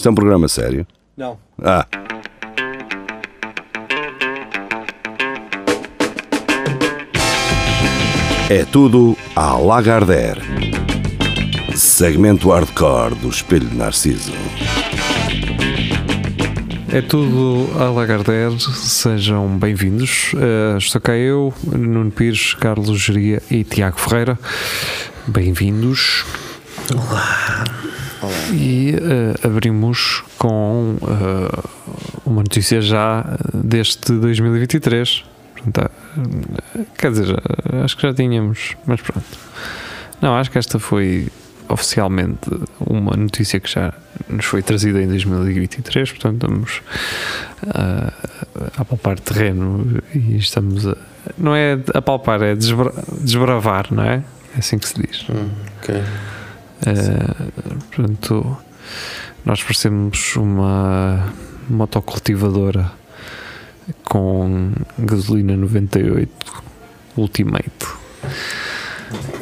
Isto é um programa sério? Não. Ah. É tudo à Lagardère. Segmento hardcore do Espelho de Narciso. É tudo a Lagardère, sejam bem-vindos. Uh, estou cá eu, Nuno Pires, Carlos Geria e Tiago Ferreira. Bem-vindos. Olá. E uh, abrimos com uh, uma notícia já deste 2023. Portanto, quer dizer, acho que já tínhamos, mas pronto. Não, acho que esta foi oficialmente uma notícia que já nos foi trazida em 2023, portanto estamos a, a palpar terreno e estamos a, não é a palpar, é desbra, desbravar, não é? É assim que se diz. Hum, ok. Uh, portanto, nós parecemos uma motocultivadora com gasolina 98 Ultimate.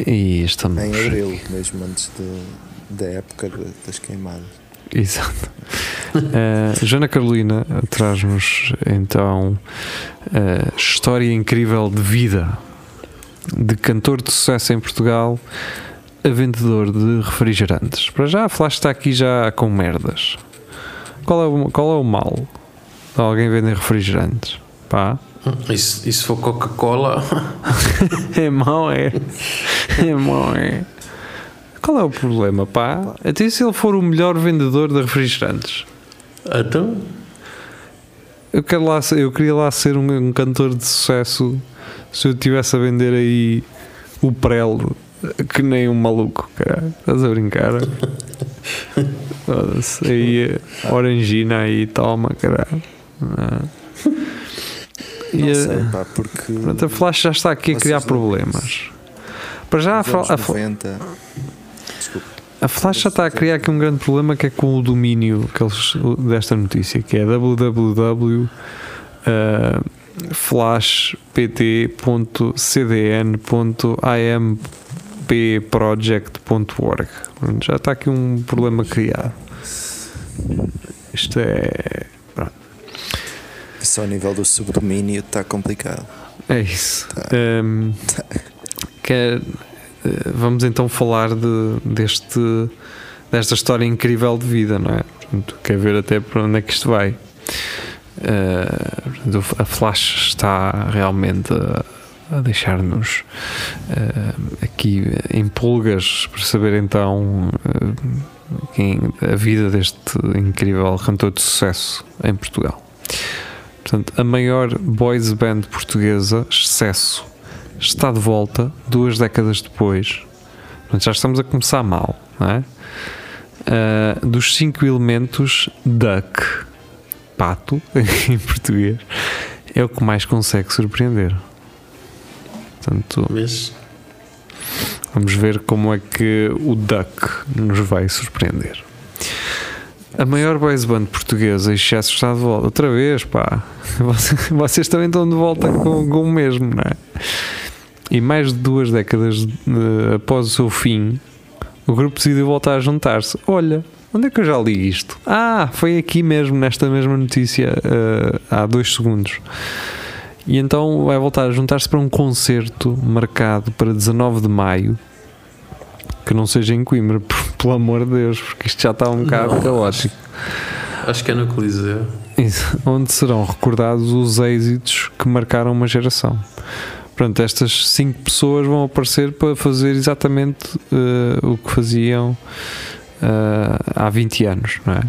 E estamos. Em abril, mesmo antes de, da época das queimadas. Exato. Uh, Joana Carolina traz-nos então uh, história incrível de vida de cantor de sucesso em Portugal a vendedor de refrigerantes. Para já a Flash está aqui já com merdas. Qual é o, qual é o mal de alguém vender refrigerantes? Pá. E se, e se for Coca-Cola? é mau, é. É mau, é. Qual é o problema, pá? Até se ele for o melhor vendedor de refrigerantes. Então? Eu, quero lá, eu queria lá ser um, um cantor de sucesso se eu estivesse a vender aí o prelo que nem um maluco, cara. Estás a brincar? Foda-se. Aí, orangina aí, toma, caralho. Não. Não sei, pá, porque. Pronto, a Flash já está aqui a criar problemas. Para já a, a, a, a Flash já está a criar aqui um grande problema que é com o domínio que eles, desta notícia, que é www. Uh, flashpt.cdn.ampproject.org. Já está aqui um problema criado. Isto é. Pronto. Só a nível do subdomínio está complicado. É isso. Tá. Um, quer, vamos então falar de, deste, desta história incrível de vida, não é? Portanto, quer ver até para onde é que isto vai. Uh, a Flash está realmente a, a deixar-nos uh, aqui em pulgas para saber então uh, quem, a vida deste incrível cantor de sucesso em Portugal. Portanto, a maior boys band portuguesa, Excesso, está de volta duas décadas depois. Portanto, já estamos a começar mal, não é? dos cinco elementos, Duck pato, em português, é o que mais consegue surpreender. Portanto, Mas... vamos ver como é que o Duck nos vai surpreender. A maior boys band portuguesa, excesso está de volta. Outra vez, pá. Vocês também estão de volta com, com o mesmo, não é? E mais de duas décadas uh, após o seu fim, o grupo decidiu voltar a juntar-se. Olha, Onde é que eu já li isto? Ah, foi aqui mesmo, nesta mesma notícia, uh, há dois segundos. E então vai voltar a juntar-se para um concerto marcado para 19 de maio. Que não seja em Coimbra, pelo amor de Deus, porque isto já está um bocado não, caótico. Acho que é no Coliseu. Isso, onde serão recordados os êxitos que marcaram uma geração. Pronto, estas cinco pessoas vão aparecer para fazer exatamente uh, o que faziam uh, há 20 anos, não é?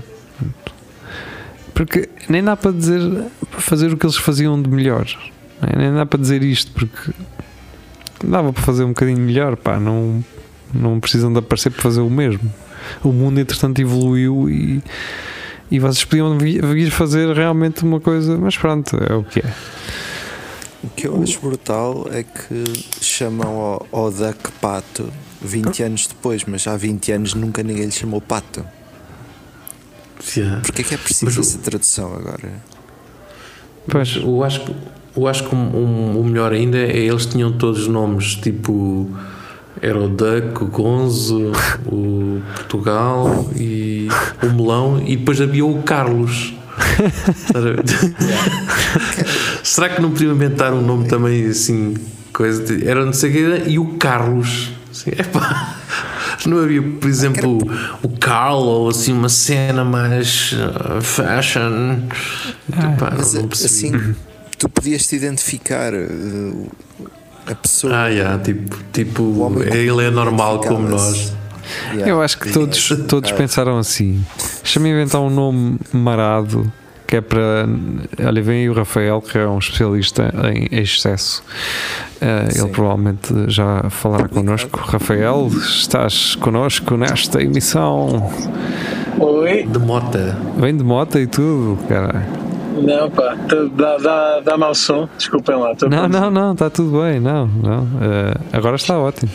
Porque nem dá para dizer para fazer o que eles faziam de melhor, é? nem dá para dizer isto, porque dava para fazer um bocadinho melhor, pá, não, não precisam de aparecer para fazer o mesmo. O mundo, entretanto, evoluiu e, e vocês podiam vir fazer realmente uma coisa, mas pronto, é o que é. O que eu acho brutal é que chamam ao, ao Duck Pato 20 anos depois, mas há 20 anos nunca ninguém lhe chamou Pato. Yeah. Porquê é que é preciso mas, essa tradução agora? Pois, eu acho que, eu acho que um, um, o melhor ainda é eles tinham todos nomes tipo era o Duck, o Gonzo, o Portugal e o melão e depois havia o Carlos. Será que não podiam inventar um nome também assim? Coisa de- era não sei o que e o Carlos. Assim, epá, não havia, por exemplo, o Carl ou assim uma cena mais uh, fashion. Epá, Mas não assim, tu podias te identificar uh, a pessoa. Ah, yeah, tipo, tipo o homem ele é normal como nós. Yeah. Eu acho que todos, todos Ah, pensaram assim. Deixa-me inventar um nome marado que é para. Olha, vem aí o Rafael, que é um especialista em excesso. Eh, ele provavelmente já falará connosco. Rafael, estás connosco nesta emissão. Oi? De mota. Vem de moto e tudo, cara. Não, pá, tá- dá, dá, dá mau som. Desculpem lá. Não, não, não, está tudo bem. Não, não. Eh, agora está ótimo.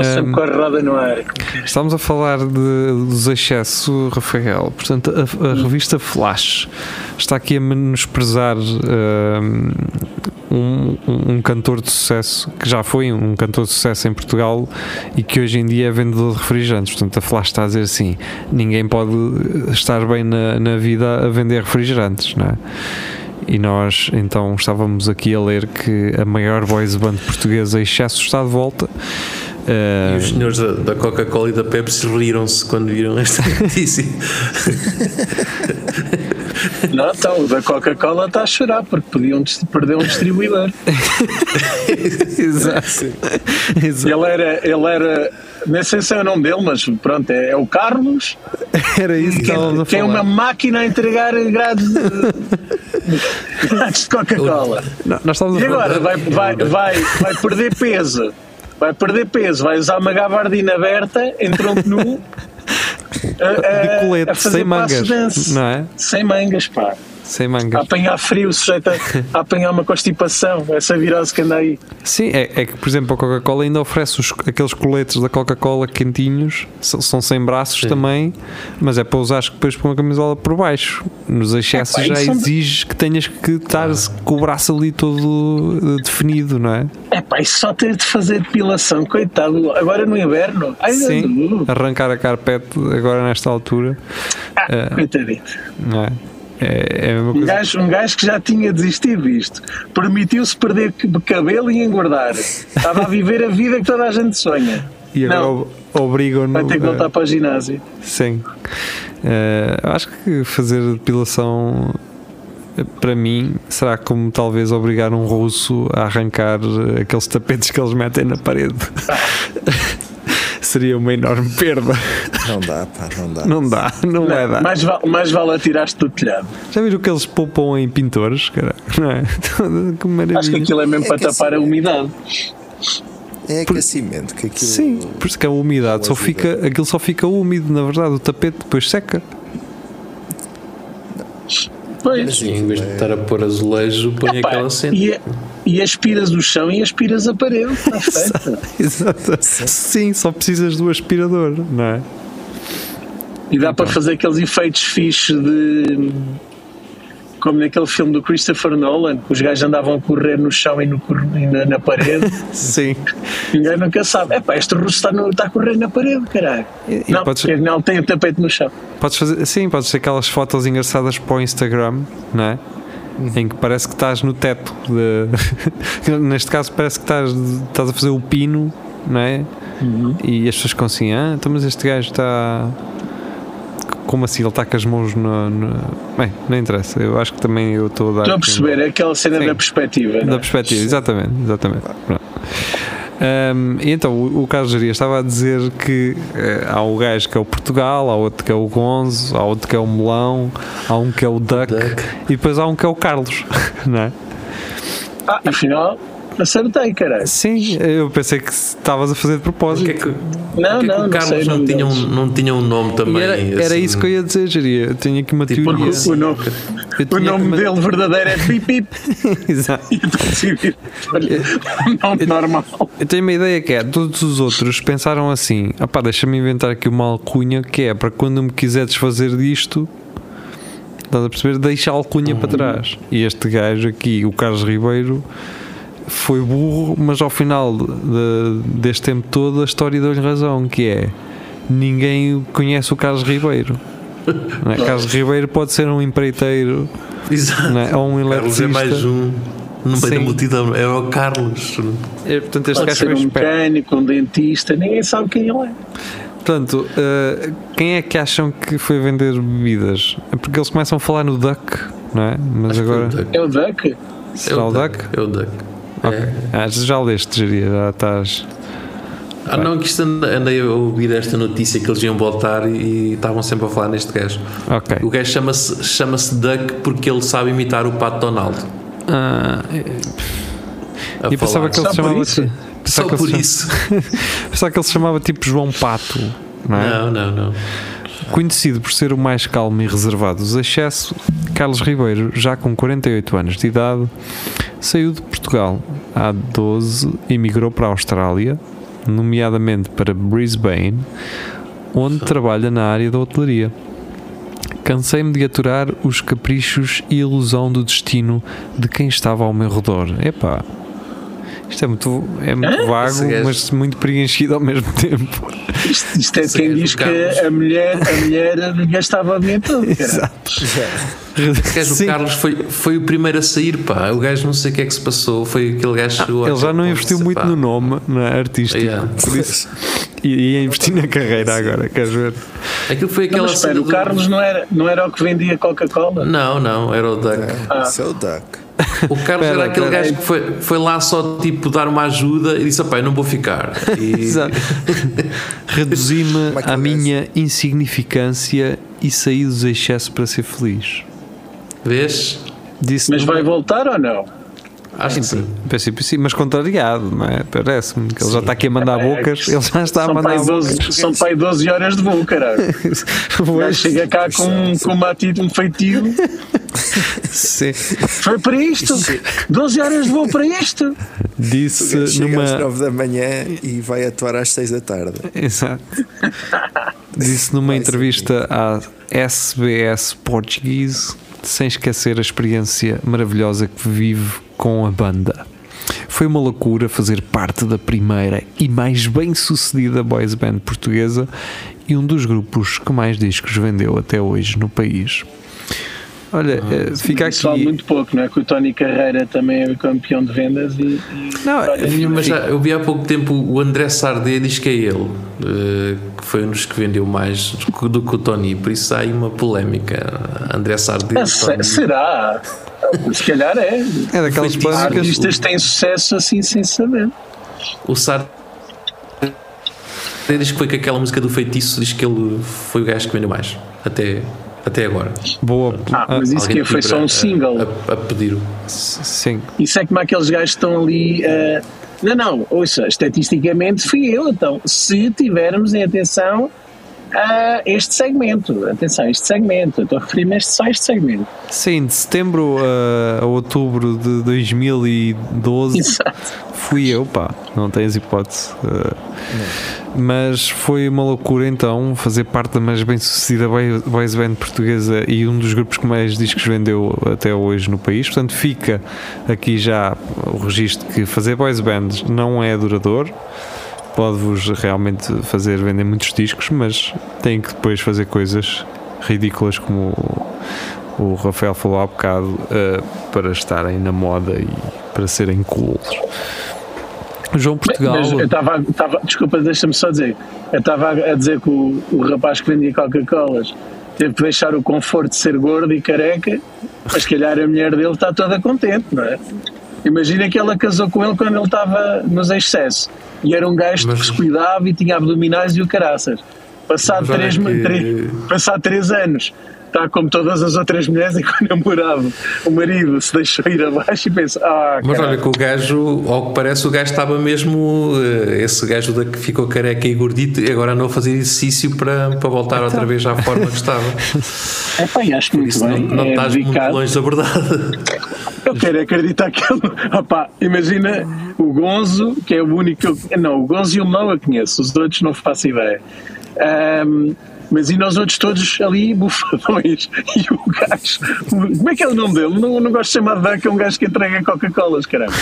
Estou sempre com a roda no ar. Estamos a falar de, dos excessos, Rafael. Portanto, a, a revista Flash está aqui a menosprezar hum, um, um, cantor de sucesso que já foi um cantor de sucesso em Portugal e que hoje em dia é vendedor de refrigerantes. Portanto, a Flash está a dizer assim: ninguém pode estar bem na, na vida a vender refrigerantes, não é? E nós então estávamos aqui a ler que a maior boys band portuguesa Excesso está de volta. E os Hum, senhores da, da Coca-Cola e da Pepsi riram-se quando viram esta notícia. Não, então, o da Coca-Cola está a chorar porque podiam perder um distribuidor. Exato. Exato. Ele era, ele era, nem sei se é o nome dele, mas pronto, é, é o Carlos, Era isso que estávamos a que é falar. uma máquina a entregar grades de, grades de Coca-Cola. E agora vai, vai, vai, vai perder peso. Vai perder peso, vai usar uma gabardina aberta em tronco nu. a- de a- colete, a fazer sem mangas, dance. não é? Sem mangas, pá. Sem A mangas. apanhar frio, sujeito a, a apanhar uma constipação, essa virose que anda aí. Sim, é, é que, por exemplo, a Coca-Cola ainda oferece os- aqueles coletes da Coca-Cola quentinhos, são, são sem braços também, mas é para usar depois com uma camisola por baixo. Nos excessos Epá, já são- exige que tenhas que estar com o braço ali todo eh, definido, não é? É pá, isso só ter de fazer depilação, coitado. Agora no inverno, ai Sim, arrancar a carpete agora nesta altura, ah, coitadinho. não é? É, é a mesma Um coisa. gajo, um gajo que já tinha desistido disto, permitiu-se perder cabelo e engordar. Estava a viver a vida que toda a gente sonha. E agora obrigam-no. vai ter que a- voltar para o ginásio. Sim. Eu acho que fazer depilação eh, para mim será como talvez obrigar um russo a arrancar eh, aqueles tapetes que eles metem na parede. Seria uma enorme perda. Não dá, pá, não dá. Não dá, não vai dar. Mais, va- mais vale atirar-te do telhado. Já viram que eles poupam em pintores? Cara? Não é? que maravilha. Acho que aquilo é mesmo É para que tapar a assim- umidade. É aquecimento que aquilo. Sim, por isso que a umidade só ajuda. fica, aquilo só fica úmido, na verdade, o tapete depois seca. Pois. E em vez de estar a pôr azulejo, põe Pá, aquela cena. e, e aspiras o chão e aspiras a parede. Está. Exato. Sim, só precisas do aspirador, não é? E dá para fazer aqueles efeitos fixes de. Como naquele filme do Christopher Nolan, os gajos andavam a correr no chão e, no, e na, na parede. Sim. Ninguém nunca sabe. É pá, este russo está, no- está a correr na parede, caralho. E- e não, podes- porque não tem o tapete no chão. Podes fazer, sim, podes ter aquelas fotos engraçadas para o Instagram, não é? Em que parece que estás no teto. De... Neste caso, parece que estás, estás a fazer o pino, não é? E as pessoas ficam assim: ah, então, mas este gajo está. Como assim? Ele está com as mãos no. no- Bem, não interessa. Eu acho que também eu estou a dar. Estou a aqui um- perceber, é aquela cena Sim. da perspectiva. não Da é? perspectiva, exatamente, exatamente. Pronto. Ahm, e então o, o Carlos Jaria estava a dizer que eh, há um gajo que é o Portugal, há outro que é o Gonzo, há outro que é o Melão, há um que é o Duck, Duck. e depois há um que é o Carlos, não é? Ah, afinal, acertei, caralho. Sim, eu pensei que estavas a fazer de propósito. Porquê que, Não, porquê que não, o não sei Carlos o não, nome tinha um, não tinha um nome também? era, era assim? isso que eu ia dizer, Jaria. Eu tenho aqui uma Tipo, teoria. O nome, Eu o tinha nome uma- dele verdadeiro é Pip Pip. Exato. Eu nome normal. Eu tenho uma ideia que é, todos os outros pensaram assim, deixa-me inventar aqui uma alcunha que é para quando me quiser desfazer disto, estás a perceber, deixa a alcunha para trás. E este gajo aqui, o Carlos Ribeiro, foi burro, mas ao final de- deste tempo todo a história deu-lhe razão, que é ninguém conhece o Carlos Ribeiro. não é? Carlos Ribeiro pode ser um empreiteiro Exato. não é? ou um Carlos é eletricista. mais um. No meio Sim. da multidão, é o Carlos. É, portanto, este Pode ser um mecânico, um dentista, ninguém sabe quem ele é. Portanto, eh, quem é que acham que foi vender bebidas? É porque eles começam a falar no Duck, não é? Mas agora. É o Duck. Será o Duck? É o Duck. Ok. É. Ah, já leste, já estás. Ah, não, que andei a ouvir esta notícia que eles iam voltar e, e estavam sempre a falar neste gajo. Ok. O gajo chama-se chama Duck porque ele sabe imitar o Pato Donald. Ah, a e pensava falar. que ele Só se por chamava. isso? Só pensava que por isso. Pensava que ele se chamava tipo João Pato, não é? Não, não, não. Conhecido por ser o mais calmo e reservado dos excessos, Carlos Ribeiro, já com 48 anos de idade, saiu de Portugal há 12 e emigrou para a Austrália, nomeadamente para Brisbane, onde trabalha na área da hotelaria. Cansei-me de aturar os caprichos e ilusão do destino de quem estava ao meu redor. Epá, isto é muito, é muito vago, Esse gajo- mas muito preenchido ao mesmo tempo. Isto, isto é quem diz do que a mulher, a mulher gastava cara. Esse gajo, Sim. o Carlos, foi, foi o primeiro a sair, pá. O gajo não sei o que é que se passou. Foi aquele gajo. Ah, Ele já não investiu muito no nome não é, artístico, Yeah. por isso e ia investir na carreira agora, queres ver? Aquilo foi Não, aquela mas espera, o do- Carlos não era, não era o que vendia Coca-Cola? Não, não, era o Duck. Ah. Isso é o Duck. O Carlos Espera, era aquele espera. gajo que foi, foi lá só tipo dar uma ajuda e disse: Opá, eu não vou ficar. E. Reduzir-me Michael à minha insignificância e saí dos excessos para ser feliz. Vês? Disse Mas vai voltar ou não? Acho que sim. Princípio sim, mas contrariado, não é? Parece-me que ele já está aqui a mandar bocas, ele já está a são mandar pai 12, bocas. são pai 12 horas de voo, caralho. Chega cá com, com uma atitude, um feitio. sim. Foi para isto! 12 horas de voo para isto! Disse Chega às numa. 9 da manhã e vai atuar às 6 da tarde. Exato. Disse numa Vai entrevista à SBS Portuguese, sem esquecer a experiência maravilhosa que vive com a banda. Foi uma loucura fazer parte da primeira e mais bem sucedida boys band portuguesa e um dos grupos que mais discos vendeu até hoje no país. Olha, eh, fica aqui. muito pouco, não é? Que o Tony Carreira também é o campeão de vendas e. Não, olha, Mas já, eu vi há pouco tempo o André Sardé diz que é ele, eh, que foi um dos que vendeu mais do que- o Tony, por isso há aí uma polémica. André Sardé. Ah, Tony. será? Se calhar é. é daquelas básicas. Artistas têm sucesso assim sem saber. O Sardé diz que foi com aquela música do feitiço, diz que ele foi o gajo que vendeu mais, até, até agora. Boa. Ah, mas isso que foi só um single. A, a pedir o. Sim. Isso é como aqueles gajos que estão ali. eh, Não, não, ouça, estatisticamente fui eu. Então, se tivermos em atenção a este segmento, atenção, este segmento, eu estou a referir-me a este- só a este segmento. Sim, de setembro a, a outubro de 2012 Exato. fui eu, pá, não tens hipótese. Uh, mas foi uma loucura então fazer parte da mais bem sucedida boy- boys band portuguesa e um dos grupos que mais discos vendeu até hoje no país. Portanto, fica aqui já o registro que fazer boys bands não é duradouro. Pode-vos realmente fazer vender muitos discos, mas tem que depois fazer coisas ridículas como o, Rafael falou há bocado uh, para estarem na moda e para serem cools. João Portugal. Mas eu estava- desculpa, deixa-me só dizer. Eu estava a dizer que o, o rapaz que vendia Coca-Colas teve que deixar o conforto de ser gordo e careca, mas se calhar a mulher dele está toda contente, não é? Imagina que ela casou com ele quando ele estava nos excessos e era um gajo Mas- que se cuidava e tinha abdominais e o caraças. Passado Mas três, que- três- passado três anos, está como todas as outras mulheres e com o namorado, o marido se deixou ir abaixo e pensa: Ah, Mas caralho. olha que o gajo, ao que parece, o gajo estava mesmo. eh, Esse gajo da que ficou careca e gordito, e agora andou a fazer exercício para, para voltar outra Então. vez à forma que estava. Epá, e acho Por muito isso não, bem. não é estás muito dedicado. longe da verdade. Eu quero acreditar que ele. Opá, imagina o Gonzo, que é o único que. Não, o Gonzo e o Melão eu conheço, os outros não faço ideia. Ahm, mas e nós outros todos ali, bufadões. E o gajo. Como é que é o nome dele? Não, não gosto de chamar de Duck, é um gajo que entrega Coca-Colas, caramba.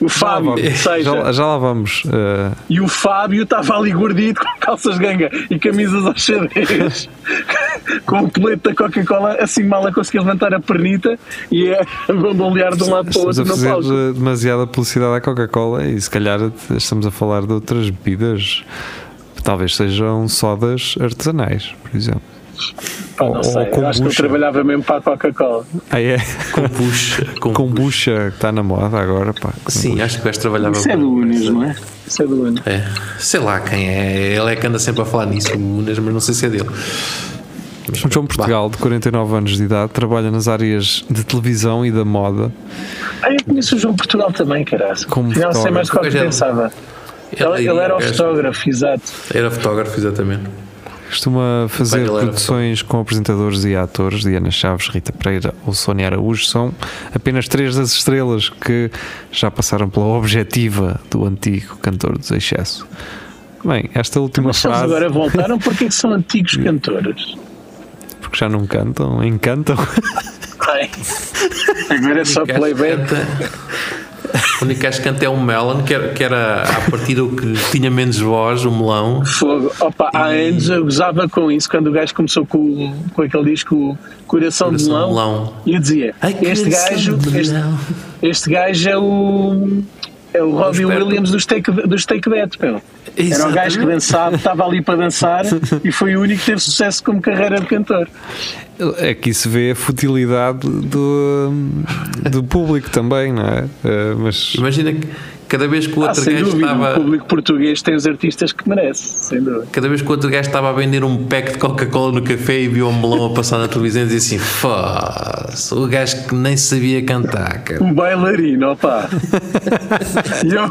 O Fábio, seja, Já, já lá vamos. eh, e o Fábio estava ali gordito com calças ganga e camisas aos xadrez, com o colete da Coca-Cola, assim mal a conseguir levantar a pernita e a bambolear de um lado para o estamos a outro no fazer demasiada publicidade à Coca-Cola e se calhar estamos a falar de outras bebidas. Talvez sejam sodas artesanais, por exemplo. Pá, não ou- sei, ou eu acho que kombucha. trabalhava mesmo para a Coca-Cola. Ah, é? Kombucha. Kombucha que está na moda agora, pá. Sim, acho que o gajo trabalhava. Isso é do Unis, não é? Isso é do. É, sei lá quem é. Ele é que anda sempre a falar nisso, o Unas, mas não sei se é dele. Mas, O João Portugal, de 49 anos de idade, trabalha nas áreas de televisão e da moda. Ah, eu conheço o João Portugal também, caralho. Como Afinal, sei mais do que eu pensava. Ele, Ele, ele era fotógrafo, exato. Era fotógrafo, exatamente. Costuma fazer produções com apresentadores e atores. Diana Chaves, Rita Pereira ou Sónia Araújo são apenas três das estrelas que já passaram pela objetiva do antigo cantor dos excesso. Bem, esta última Mas frase, agora voltaram, porque é que são antigos cantores? porque já não cantam, encantam. Ai. Agora é só playback. O único gajo que canta é o Melon, que era, que era a partir do que tinha menos voz, o melão. Fogo. Opa, há anos eu gozava com isso quando o gajo começou com, com aquele disco Coração, de Coração de Melão. Melão. E eu dizia: Ai, este gajo, este, este gajo é o. É o Robbie. Williams dos Take, dos take That, meu. Era o gajo que Exatamente. dançava, estava ali para dançar e foi o único que teve sucesso como carreira de cantor. Aqui se vê a futilidade do, do público também, não é? Eh, mas Imagina que cada vez que o Ah, outro sem gajo dúvida, o estava. público português tem os artistas que merece, sem dúvida. Cada vez que o outro gajo estava a vender um pack de Coca-Cola no café e viu um melão a passar na televisão e dizia assim: Foda-se, o gajo que nem sabia cantar, cara. Um bailarino, opá. e, eu,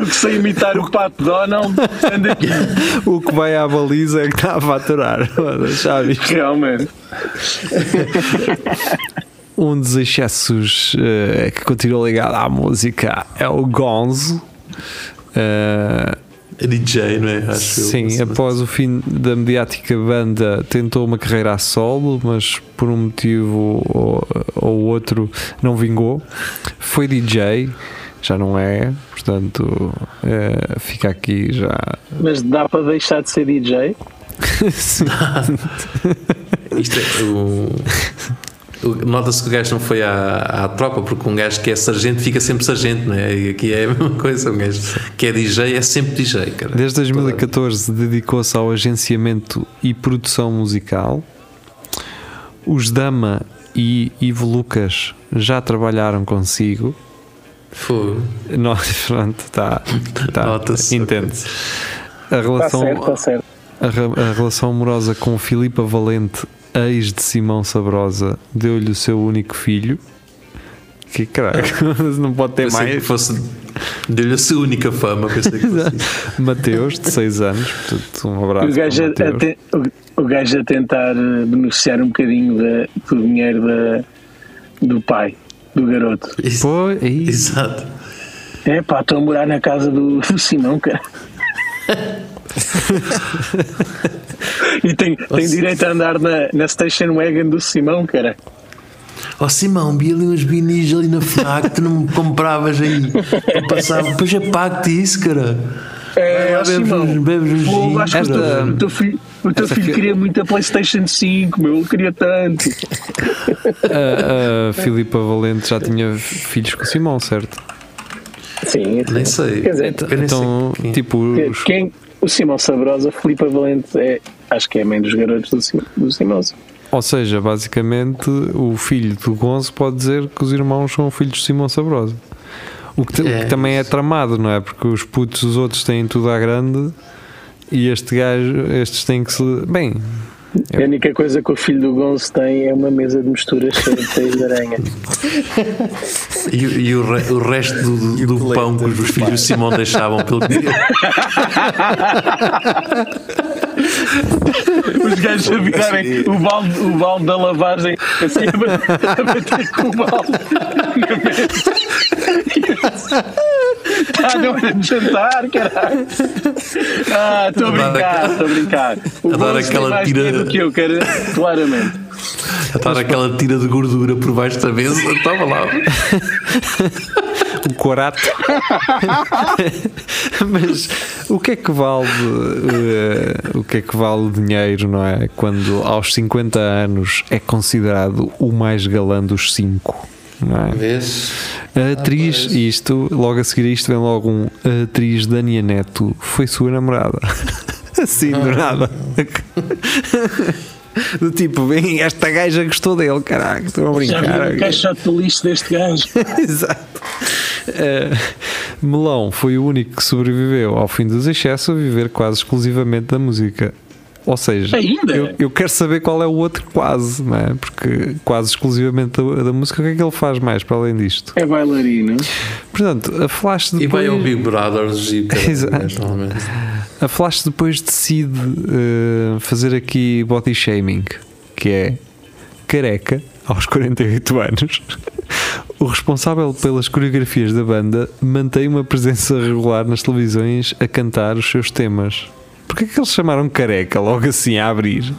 eu que sei imitar o Pato Donald, ando aqui, o que vai à baliza é que está a faturar. Já viste? realmente. Um dos excessos eh, que continua ligado à música é o Gonzo. Eh, É DJ, não é? Acho eu. sim, após o fim da mediática banda, tentou uma carreira a solo, mas por um motivo ou, ou outro não vingou. Foi DJ, já não é, portanto eh, fica aqui já. Mas dá para deixar de ser DJ? Sim. Isto é, o- Nota-se que o gajo não foi à, à tropa, porque um gajo que é sargento fica sempre sargento, não é? E aqui é a mesma coisa. Um gajo que é DJ é sempre DJ, cara. Desde 2014 dedicou-se ao agenciamento e produção musical. Os Dama e Ivo Lucas já trabalharam consigo. Fogo. Nós, pronto, está tá, Nota-se. entende-se. A Está relação, certo, está certo. A, a relação amorosa com Filipa Valente, ex de Simão Sabrosa, deu-lhe o seu único filho. Que caralho, não pode ter Pensei que mais. fosse. Deu-lhe a sua única fama. Pensei que fosse isso. Mateus, de 6 anos. Portanto, um abraço. O gajo, para a, o te- o, o gajo a tentar eh, beneficiar um bocadinho da, do dinheiro da, do pai, do garoto. Isso- Pô, é isso. Exato. É pá, estou a morar na casa do, do Simão, cara. e tem, tem direito a andar na, na station wagon do Simão, cara. Ó Simão, vi ali uns vinis ali na FNAC, tu não me compravas aí. Eu passava, depois eu pago-te isso, cara. É, Simão, bebes pô, acho que o Esta- teu, o teu filho, o teu filho fi- queria muito a PlayStation 5, meu, ele queria tanto. A, a Filipa Valente já tinha filhos com o Simão, certo? Sim, Nem sei. Quer dizer, Então, sei quem- tipo, os- Quem, o Simão Sabrosa, Filipe Valente, é, acho que é a mãe dos garotos do, Sim- do Simão. ou seja, basicamente o filho do Gonzo pode dizer que os irmãos são filhos de Simão Sabrosa. O que, te- o que É, também é tramado, não é? Porque os putos, os outros têm tudo à grande e este gajo, estes têm que se. Bem, A única coisa que o filho do Gonço tem é uma mesa de misturas cheia de teias de aranha. E, e o, re- o resto do, do, do pão que os filhos do Simão deixavam pelo dia. Os gajos a virarem o balde, o balde da lavagem assim a bater, a bater com o balde na mesa. Está na hora de jantar, caralho. Ah, estou a brincar, estou a brincar. O Adoro aquela tira- do que eu, cara, claramente. A dar aquela tira de gordura por baixo da mesa. Estava lá. o corato. Mas o que é que vale eh, o que é que vale o dinheiro, não é? Quando aos 50 anos é considerado o mais galã dos cinco. Não é? Vês? A atriz, pois. isto, logo a seguir a isto vem logo um a atriz Dania Neto foi sua namorada. Assim, do nada. Do tipo, bem, esta gaja gostou dele, caraca, estou a Já brincar. viu o caixote de lixo deste gajo? Exato. Eh, Melão foi o único que sobreviveu ao fim dos excessos a viver quase exclusivamente da música. Ou seja, Ainda? eu, eu quero saber qual é o outro quase, não é? Porque quase exclusivamente da, da música, o que é que ele faz mais para além disto? É bailarino. Portanto, a Flash E depois. vai ao Big Brothers e Exato. A Flash depois decide eh, fazer aqui body shaming, que é careca, aos 48 anos. O responsável pelas coreografias da banda mantém uma presença regular nas televisões a cantar os seus temas. Porquê que eles chamaram careca logo assim a abrir?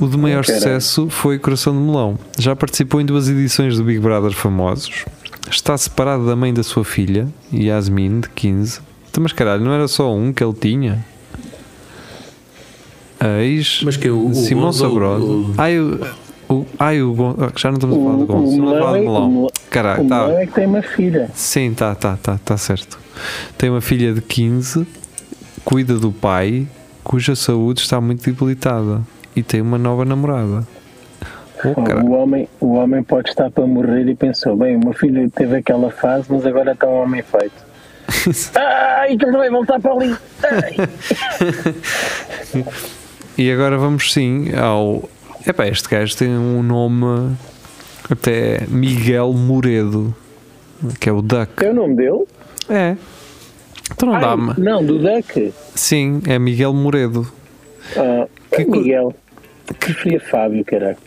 O de maior sucesso foi Coração de Melão. Já participou em duas edições do Big Brother famosos. Está separado da mãe da sua filha, Yasmin, de 15. Então, mas caralho, não era só um que ele tinha? A ex Mas que o, o Simão Gonzo, Sabrosa. o- Ai, o, o, ai, o ah, já não estamos a falar do O, Gonçalo, o estamos a falar de é, o Melão. melão- Caralho, o tá. melão é que tem uma filha. Sim, tá, tá, tá, tá certo. Tem uma filha de 15, cuida do pai, cuja saúde está muito debilitada e tem uma nova namorada. Oh. O homem, o homem pode estar para morrer e pensou: bem, o meu filho teve aquela fase, mas agora está um homem feito. Ai, que ele vai voltar para ali. E agora vamos sim ao. Epá, este gajo tem um nome até Miguel Moredo, que é o Duck. É o nome dele? É. Então não Ai, dá-me. não, do Duck. Sim, é Miguel Moredo. Ah, Que Miguel. Preferia Fábio, caraca.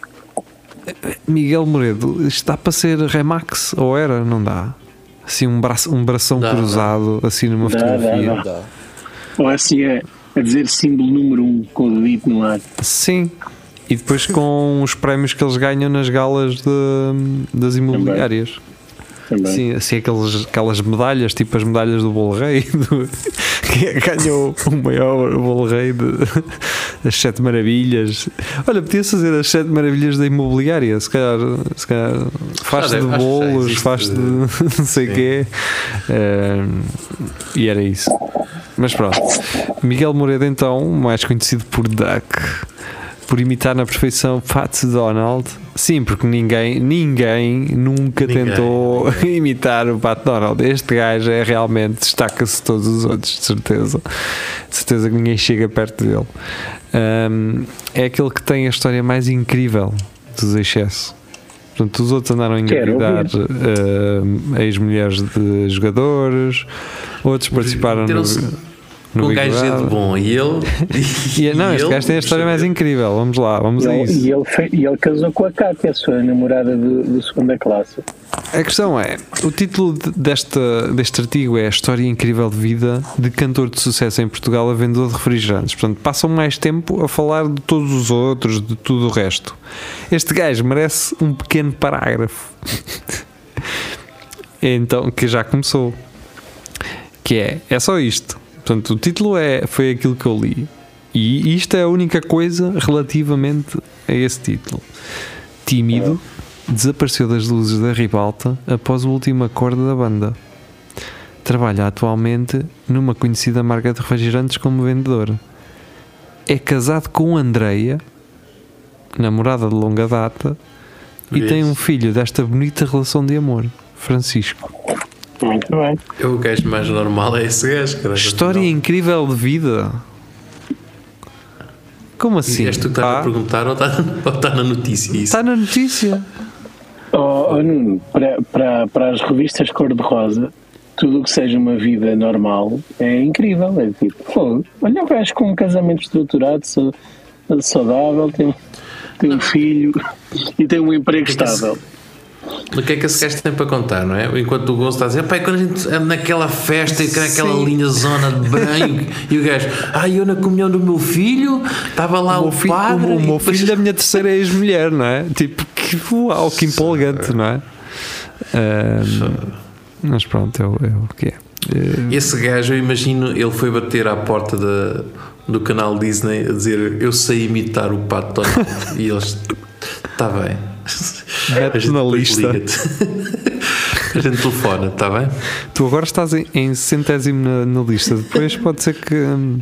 Miguel Moredo, isto dá para ser Remax ou era? Não dá. Assim, um, braço, um bração Dá, cruzado, assim numa Dá, fotografia. dá, dá. Ou assim é a dizer símbolo número um com o dedito no ar. Sim. E depois com os prémios que eles ganham nas galas de- das imobiliárias. Também. Sim, assim aqueles, aquelas medalhas, tipo as medalhas do Bolo Rei, do- que ganhou o maior Bolo Rei de as Sete Maravilhas. Olha, podia-se fazer as Sete Maravilhas da imobiliária, se calhar, se calhar faz-se deve- de bolos, faz-se de não sei o quê. Eh, e era isso. Mas pronto. Miguel Moreira, então, mais conhecido por Duck, por imitar na perfeição Fats Donald. Sim, porque ninguém, ninguém nunca Ninguém, tentou imitar o Pat Donald. Este gajo é realmente destaca-se de todos os outros, de certeza. De certeza que ninguém chega perto dele. Ahm, é aquele que tem a história mais incrível dos excessos. Portanto, os outros andaram a engravidar ahm, ex-mulheres de jogadores, outros participaram no, no um gajo é de bom e ele. E, não, este ele- gajo tem a história mais incrível. Vamos lá, vamos E a ele, isso. e ele, fe- e ele casou com a Cátia, a sua namorada do, do segunda classe. A questão é: o título de- desta, deste artigo é A História Incrível de Vida de Cantor de Sucesso em Portugal a Vendedor de Refrigerantes. Portanto, passam mais tempo a falar de todos os outros, de tudo o resto. Este gajo merece um pequeno parágrafo. então, que já começou. Que é: é só isto. Portanto, o título é, foi aquilo que eu li. E isto é a única coisa relativamente a esse título. Tímido, desapareceu das luzes da ribalta após o último acorde da banda. Trabalha atualmente numa conhecida marca de refrigerantes como vendedor. É casado com Andreia, namorada de longa data, e Isso. tem um filho desta bonita relação de amor, Francisco. Muito bem. É o gajo mais normal, é esse gajo. caralho. História incrível de vida. Como assim? És tu que estás Ah, a perguntar ou está, ou está na notícia isso? Está na notícia. Oh, oh, Nuno, para, para, para as revistas cor-de-rosa, tudo o que seja uma vida normal é incrível. É tipo, fogo, olha o gajo com um casamento estruturado, sa- saudável, tem, tem um filho e tem um emprego estável. O que é que esse gajo tem para contar, não é? Enquanto o Gonçalo está a dizer, pai, quando a gente anda naquela festa e naquela Sim. linha zona de branco e o gajo, ah, eu na comunhão do meu filho, estava lá o o, filho, padre. o, o meu filho da minha terceira ex-mulher, não é? Tipo, que uau, que empolgante, não é? Ahm, Mas pronto, é, o- é que é. Eh, Esse gajo, eu imagino, ele foi bater à porta da, do canal Disney a dizer eu sei imitar o Pato Donald e eles está bem. Mete na lista. A gente telefona, está bem? Tu agora estás em, em centésimo na, na lista. Depois pode ser que hum,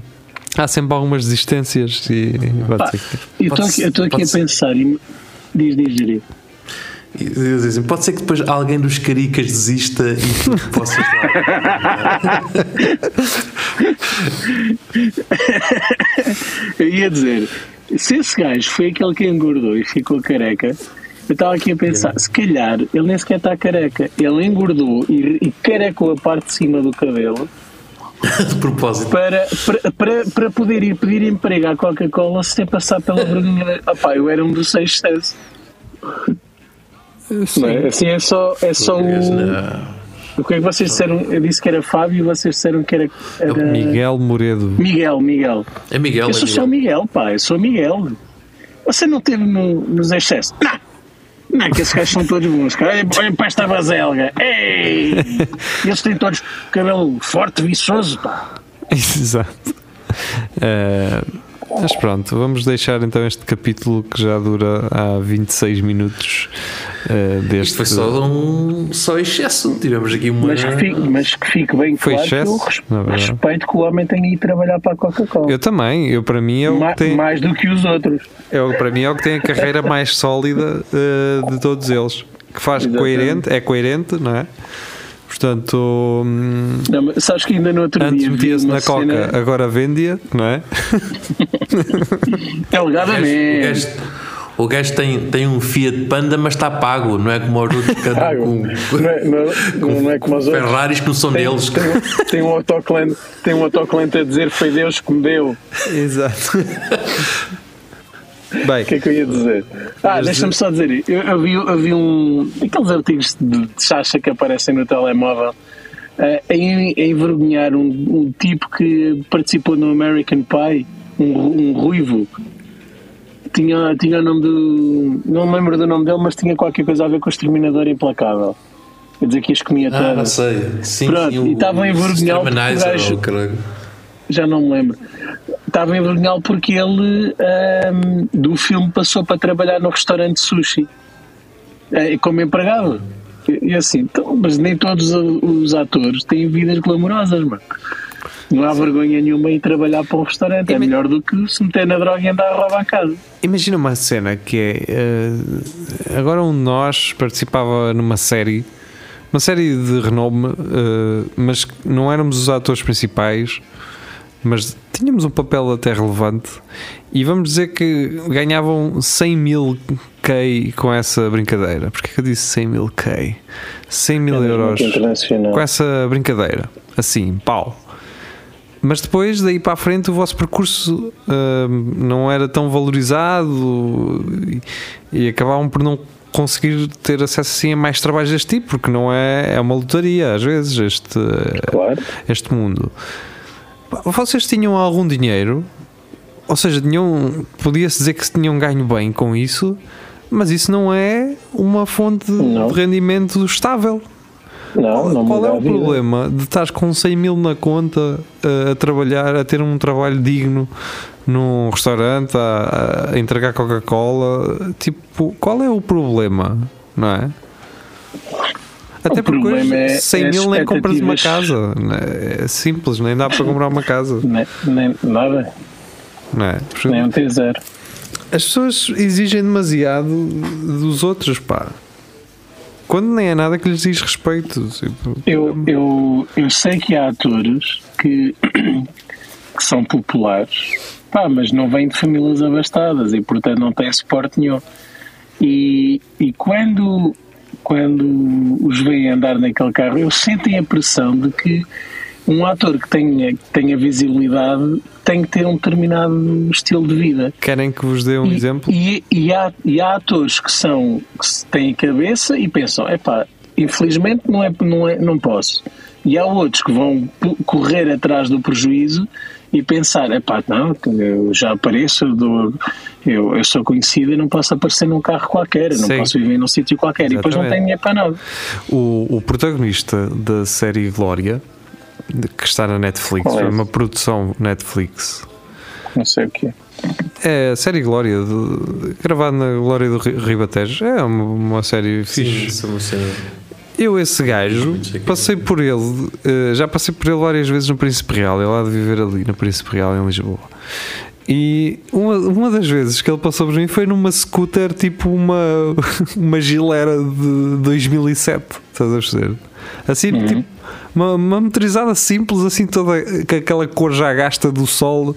há sempre algumas desistências e pode Pá, ser que. eu estou aqui, eu aqui a ser. pensar e diz, diz. E eles dizem, pode ser que depois alguém dos caricas desista e tu possas lá. Eu ia dizer, se esse gajo foi aquele que engordou e ficou careca, eu estava aqui a pensar, se calhar ele nem sequer está careca, ele engordou e, e carecou a parte de cima do cabelo de propósito. para, para, para, para poder ir pedir emprego à Coca-Cola sem passar pela vergonha. Opá, eu era um dos seis. Não é? Assim é só, é só o. Não. O que é que vocês disseram? Eu disse que era Fábio e vocês disseram que era. era Miguel Moredo. Miguel, Miguel. É Miguel, Eu é sou só Miguel. Miguel, pá, eu sou Miguel. Você não teve no, nos excessos? Não! Não, é que esses gajos são todos bons. cara. Olhem para esta baselga. Ei! Eles têm todos cabelo forte, viçoso, pá. Exato. Eh, mas pronto, vamos deixar então este capítulo que já dura há 26 minutos eh, deste. Isto foi só um só excesso. Tivemos aqui uma. Mas que fique, mas que fique bem Foi claro excesso, que eu res- respeito que o homem tenha ido trabalhar para a Coca-Cola. Eu também, eu para mim é o Ma- que tem, Mais do que os outros. é o, para mim é o que tem a carreira mais sólida eh, de todos eles. Que faz Exatamente. coerente, é coerente, não é? Portanto, hum, Não, mas sabes que ainda no outro antes dia metia-se na Coca, cena- agora vende-a, não é? É alegadamente. O gajo tem, tem um Fiat Panda, mas está pago, não é como os outros que andam Pago. com, Não é, não, é- não é como os outros. Ferraris que não são Tem, deles. tem, um- tem um autocolante, tem um autocolante a dizer foi Deus que me deu. Exato. Bem, O que é que eu ia dizer? Ah, deixa-me só dizer, eu, eu vi, eu vi um. aqueles artigos de, de chacha que aparecem no telemóvel a en- a envergonhar um, um tipo que participou no American Pie, um, um ruivo. Tinha, tinha o nome do. Não me lembro do nome dele, mas tinha qualquer coisa a ver com o Exterminador Implacável. Quer dizer que as comia Ah, não todas. sei. Sim, Pronto, sim, o- e estavam a envergonhá-lo porque o Exterminizer, gajo- ou caralho. já não me lembro. Estava envergonhá-lo porque ele ahm, do filme passou para trabalhar no restaurante sushi eh, como empregado. E, assim, então, mas nem todos os, os atores têm vidas glamourosas, mano. Não há vergonha nenhuma em trabalhar para um restaurante. É melhor do que se meter na droga e andar a roubar a casa. imagina uma cena que é. eh, agora um de nós participava numa série, uma série de renome, eh, mas não éramos os atores principais, mas tínhamos um papel até relevante. E vamos dizer que ganhavam 100 mil K com essa brincadeira. Porquê que eu disse 100 mil K? 100 mil euros internacional. com essa brincadeira. Assim, pau. Mas depois, daí para a frente, o vosso percurso hum, não era tão valorizado e, e acabavam por não conseguir ter acesso assim a mais trabalhos deste tipo, porque não é, é uma lotaria às vezes este, Claro. este mundo. Vocês tinham algum dinheiro, ou seja, tinham, podia-se dizer que se tinham ganho bem com isso, mas isso não é uma fonte Não. de rendimento estável. Não, não Qual é a o problema de estar com 100 mil na conta uh, a trabalhar, a ter um trabalho digno num restaurante, a, a entregar Coca-Cola? Tipo, qual é o problema? Não é? Até porque problema hoje é 100 as mil nem compras uma casa. não é? Simples, nem dá para comprar uma casa. Nem, nem, nada, Não é? nem um T0. As pessoas exigem demasiado dos outros, pá. Quando nem é nada que lhes diz respeito. tipo, Eu, eu, eu sei que há atores que, que são populares, pá, mas não vêm de famílias abastadas e, portanto, não têm suporte nenhum. E, e quando, quando os veem andar naquele carro, eles sentem a pressão de que um ator que tenha, que tenha visibilidade tem que ter um determinado estilo de vida. Querem que vos dê um E- exemplo? E, e há, e há atores que são que têm cabeça e pensam, epá, infelizmente não, é, não, é, não posso. E há outros que vão correr atrás do prejuízo e pensar, epá, não, eu já apareço, eu dou, Eu, eu sou conhecido e não posso aparecer num carro qualquer, não Sim. posso viver num sítio qualquer e depois não Exatamente. tenho dinheiro para nada. O, o protagonista da série Glória, que está na Netflix, é? foi uma produção Netflix. Não sei o que é. É a série Glória, de- gravada na Glória do Ri- Ribatejo. É uma, uma série Sim, fixe. é. Eu, esse gajo, passei por ele, eh, já passei por ele várias vezes no Príncipe Real. Ele há de viver ali no Príncipe Real, em Lisboa. E uma, uma das vezes que ele passou por mim foi numa scooter, tipo uma, uma gilera de 2007. Estás a perceber? Assim, tipo, uma, uma motorizada simples, assim, toda com aquela cor já gasta do sol.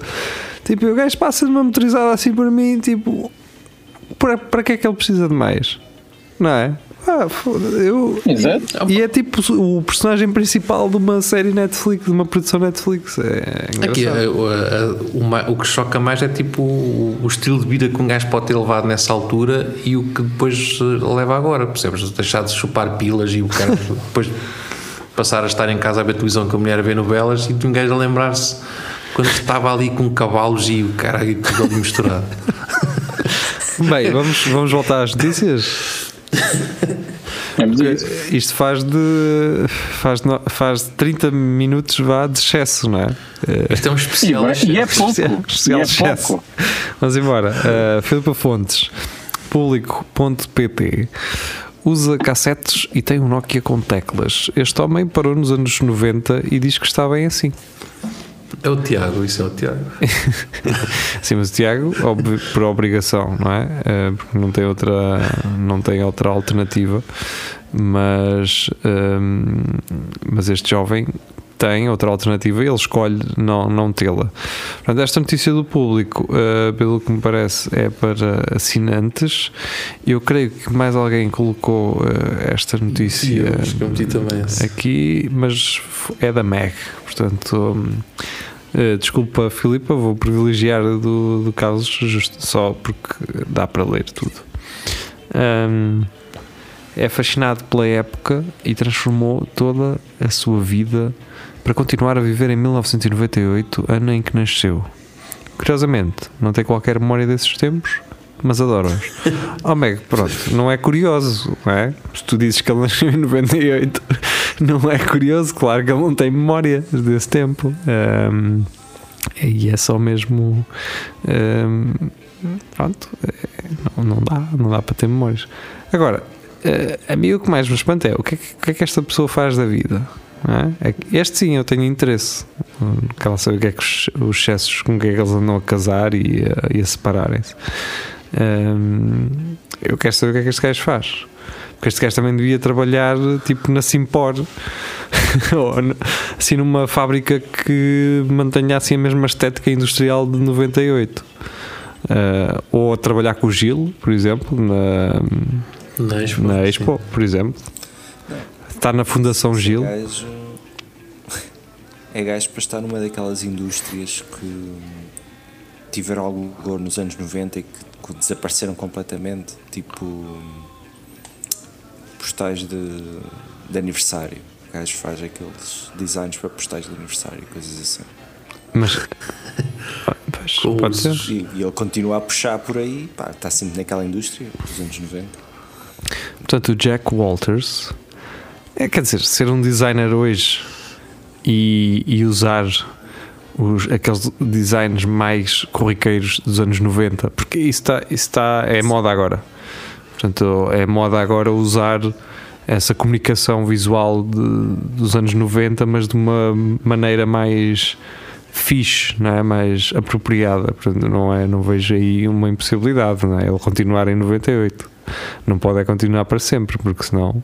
Tipo, o gajo passa de uma motorizada assim por mim, tipo, para, para que é que ele precisa de mais? Não é? Ah, eu, Exato. e é tipo o personagem principal de uma série Netflix, de uma produção Netflix. É engraçado. Aqui, a- a- o, ma- o que choca mais é tipo o, o estilo de vida que um gajo pode ter levado nessa altura e o que depois eh, leva agora, percebes? Deixar de chupar pilas e o cara depois passar a estar em casa a ver televisão com a mulher a ver novelas e um gajo a lembrar-se quando estava ali com cavalos e o cara e tudo misturado. Bem, vamos, vamos voltar às notícias. Vamos a isso. Isto faz de faz, no- faz de 30 minutos vá de excesso, não é? Eh, Isto é um especial. e é pouco. Especial- especial e é excesso. pouco. Vamos embora. Uh, Filipa Fontes, público.pt usa cassetes e tem um Nokia com teclas. Este homem parou nos anos 90 e diz que está bem assim. É o Tiago, isso é o Tiago. Sim, mas o Tiago, ob- por obrigação, não é? Eh, porque não tem outra, não tem outra alternativa. Mas, ehm, mas este jovem tem outra alternativa e ele escolhe não, não tê-la. Portanto, esta notícia do público, eh, pelo que me parece, é para assinantes. Eu creio que mais alguém colocou eh, esta notícia eu eu aqui, mas é da MEG, portanto. eh, desculpa, Filipa, vou privilegiar do, do Carlos justo, só porque dá para ler tudo. Hum, é fascinado pela época e transformou toda a sua vida para continuar a viver em 1998, ano em que nasceu. Curiosamente, não tem qualquer memória desses tempos, mas adoro-os. Oh, Meg, pronto, não é curioso, não é? Se tu dizes que ele nasceu em 98, não é curioso, claro que ele não tem memória desse tempo. Ahm, e é só mesmo. ahm, pronto, é, não, não dá, não dá para ter memórias. Agora, eh, a mim o que mais me espanta é o que é que, o que, é que esta pessoa faz da vida. é? É Este sim eu tenho interesse. Quero saber o que é que os, os excessos com que é que eles andam a casar e a, a separarem-se. Hum, eu quero saber o que é que este gajo faz. Porque este gajo também devia trabalhar tipo na Simpor ou assim numa fábrica que mantenha assim a mesma estética industrial de 98. Ah, ou a trabalhar com o Gil, por exemplo, na, Na Expo. na Expo, por exemplo. Está na Fundação Esse Gil. gajo é gajo para estar numa daquelas indústrias que tiveram algum vigor nos anos 90 e que, que desapareceram completamente, tipo postais de, de aniversário. O gajo faz aqueles designs para postais de aniversário, coisas assim. Mas. Pois, Com pode ser. E, e ele continua a puxar por aí, pá, está sempre naquela indústria dos anos 90. Portanto, o Jack Walters. É, quer dizer, ser um designer hoje e, e usar os, aqueles designs mais corriqueiros dos anos 90, porque isso está, isso está é moda agora. Portanto, é moda agora usar essa comunicação visual de- dos anos 90, mas de uma maneira mais fixe, não é? mais apropriada. Portanto, não, é, não vejo aí uma impossibilidade, não é? Ele continuar em 98. Não pode é continuar para sempre, porque senão.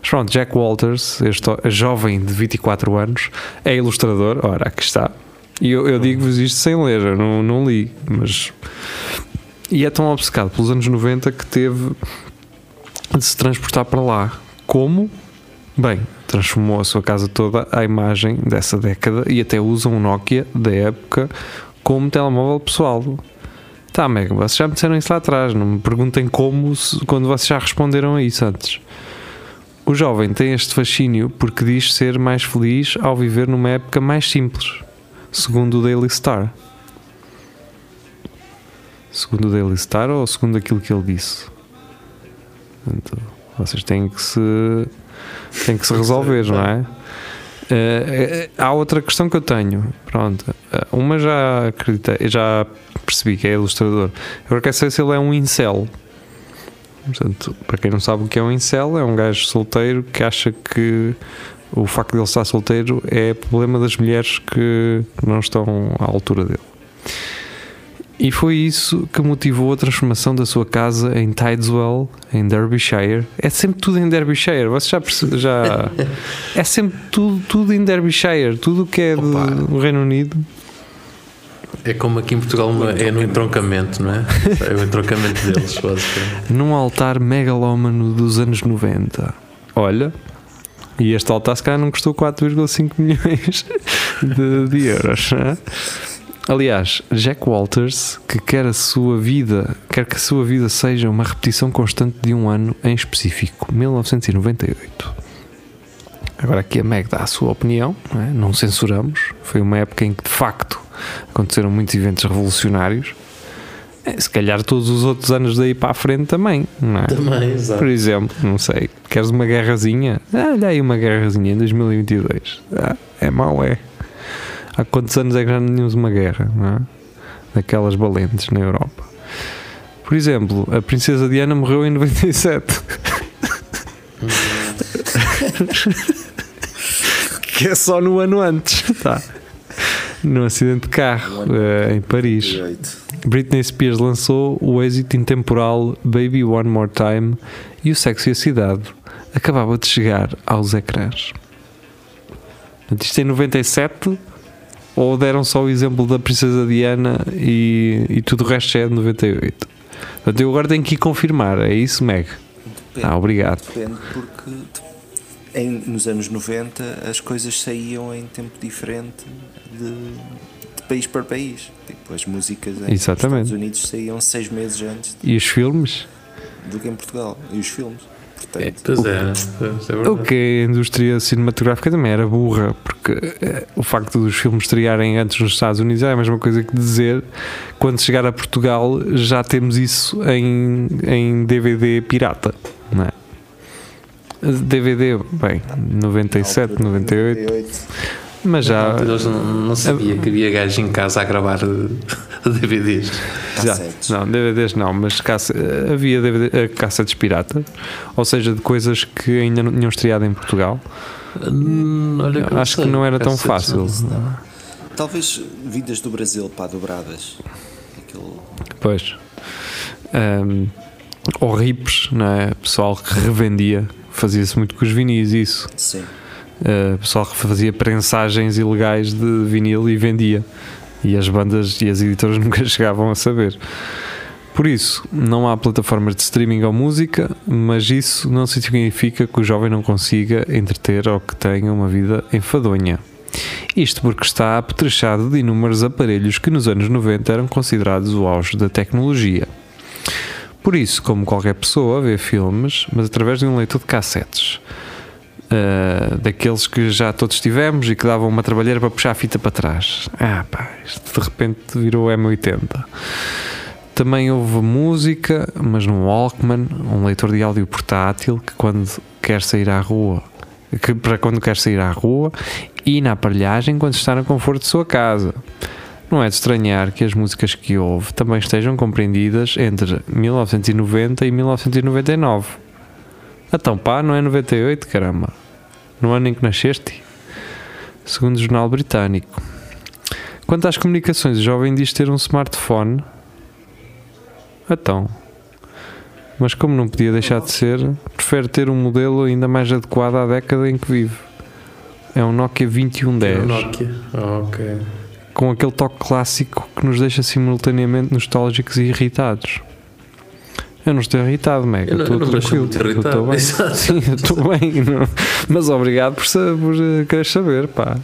Mas pronto, Jack Walters, este jovem de 24 anos, é ilustrador. Ora, aqui está. E eu, eu digo-vos isto sem ler, eu não, não li, mas. E é tão obcecado pelos anos 90 que teve de se transportar para lá. Como? Bem, transformou a sua casa toda à imagem dessa década e até usa um Nokia da época como telemóvel pessoal. Tá, Mega, vocês já me disseram isso lá atrás. Não me perguntem como quando vocês já responderam a isso antes. O jovem tem este fascínio porque diz ser mais feliz ao viver numa época mais simples, segundo o Daily Star. Segundo o Daily Star ou segundo aquilo que ele disse. Portanto, vocês têm que se têm que se resolver, não é? Eh, há outra questão que eu tenho. Pronto, Eh, uma já acreditei, já percebi que é ilustrador. Agora quero saber se ele é um incel. Portanto, para quem não sabe o que é um incel, é um gajo solteiro que acha que o facto de ele estar solteiro é problema das mulheres que não estão à altura dele. E foi isso que motivou a transformação da sua casa em Tideswell, em Derbyshire. É sempre tudo em Derbyshire, você já percebe, já É sempre tudo, tudo em Derbyshire, tudo o que é do, Opa. do Reino Unido. É como aqui em Portugal é no entroncamento, não é? É o entroncamento deles, basicamente. num altar megalómano dos anos 90. Olha, e este altar se calhar não custou 4,5 milhões de, de euros. né? Aliás, Jack Walters, que quer a sua vida, quer que a sua vida seja uma repetição constante de um ano em específico, 1998. Agora aqui a Meg dá a sua opinião, não, é? Não censuramos. Foi uma época em que de facto aconteceram muitos eventos revolucionários. Eh, Se calhar todos os outros anos daí para a frente também, não é? Também, exato. Por exemplo, não sei, queres uma guerrazinha? Ah, olha aí uma guerrazinha em 2022. Ah, é mau, é. Há quantos anos é que já não tínhamos uma guerra, não é? Daquelas valentes na Europa. Por exemplo, a princesa Diana morreu em 97. que é só no ano antes, tá? Num acidente de carro eh, em Paris. Britney Spears lançou o êxito intemporal Baby One More Time e o Sexo e a Cidade acabava de chegar aos ecrãs. Isto em 97 ou deram só o exemplo da Princesa Diana e, e tudo o resto é de 98? Portanto, eu agora tenho que ir confirmar, é isso, Meg? Depende, Ah, obrigado. depende porque de- em, nos anos 90 as coisas saíam em tempo diferente de, de país para país. Tipo, as músicas em Exatamente. Estados Unidos saíam seis meses antes E os filmes? do que em Portugal. E os filmes. É, Portanto, pois é, pois é O verdade. que a indústria cinematográfica também era burra, porque eh, o facto dos filmes estrearem antes nos Estados Unidos é a mesma coisa que dizer quando chegar a Portugal já temos isso em, em DVD pirata, não é? DVD, bem, 97, na altura, 98, 98. Mas já, não, não sabia que havia gajos em casa a gravar eh, DVDs. já cassetes. não, DVDs não, mas caça- havia DVD, eh, cassetes piratas, ou seja, de coisas que ainda não tinham estreado em Portugal. Hum, olha eu Acho que sei, não era tão cassetes, fácil. não. Talvez vidas do Brasil para dobradas. Aquele, Pois. Ahm, ou rips, não é? Pessoal que revendia, fazia-se muito com os vinis, isso. sim. Uh, pessoal que fazia prensagens ilegais de vinil e vendia. E as bandas e as editoras nunca chegavam a saber. Por isso, não há plataformas de streaming ou música, mas isso não significa que o jovem não consiga entreter ou que tenha uma vida enfadonha. Isto porque está apetrechado de inúmeros aparelhos que nos anos 90 eram considerados o auge da tecnologia. Por isso, como qualquer pessoa, vê filmes, mas através de um leitor de cassetes. Uh, daqueles que já todos tivemos e que davam uma trabalheira para puxar a fita para trás. Ah, pá, isto de repente virou M80. Também houve música, mas num Walkman, um leitor de áudio portátil que quando quer sair à rua, que para quando quer sair à rua e na aparelhagem quando está no conforto de sua casa. Não é de estranhar que as músicas que houve também estejam compreendidas entre 1990 e 1999. Então pá, não é 98, caramba. No ano em que nasceste? Segundo o jornal britânico. Quanto às comunicações, o jovem diz ter um smartphone. Então. Mas como não podia deixar de ser, prefere ter um modelo ainda mais adequado à década em que vive. É um Nokia É 2110 o Nokia. Ah, ok. com aquele toque clássico que nos deixa simultaneamente nostálgicos e irritados. Eu não estou irritado, Meg. Eu não- estou tranquilo. estou bem. Sim, estou bem. não- Mas obrigado por, por eh, querer saber, pá.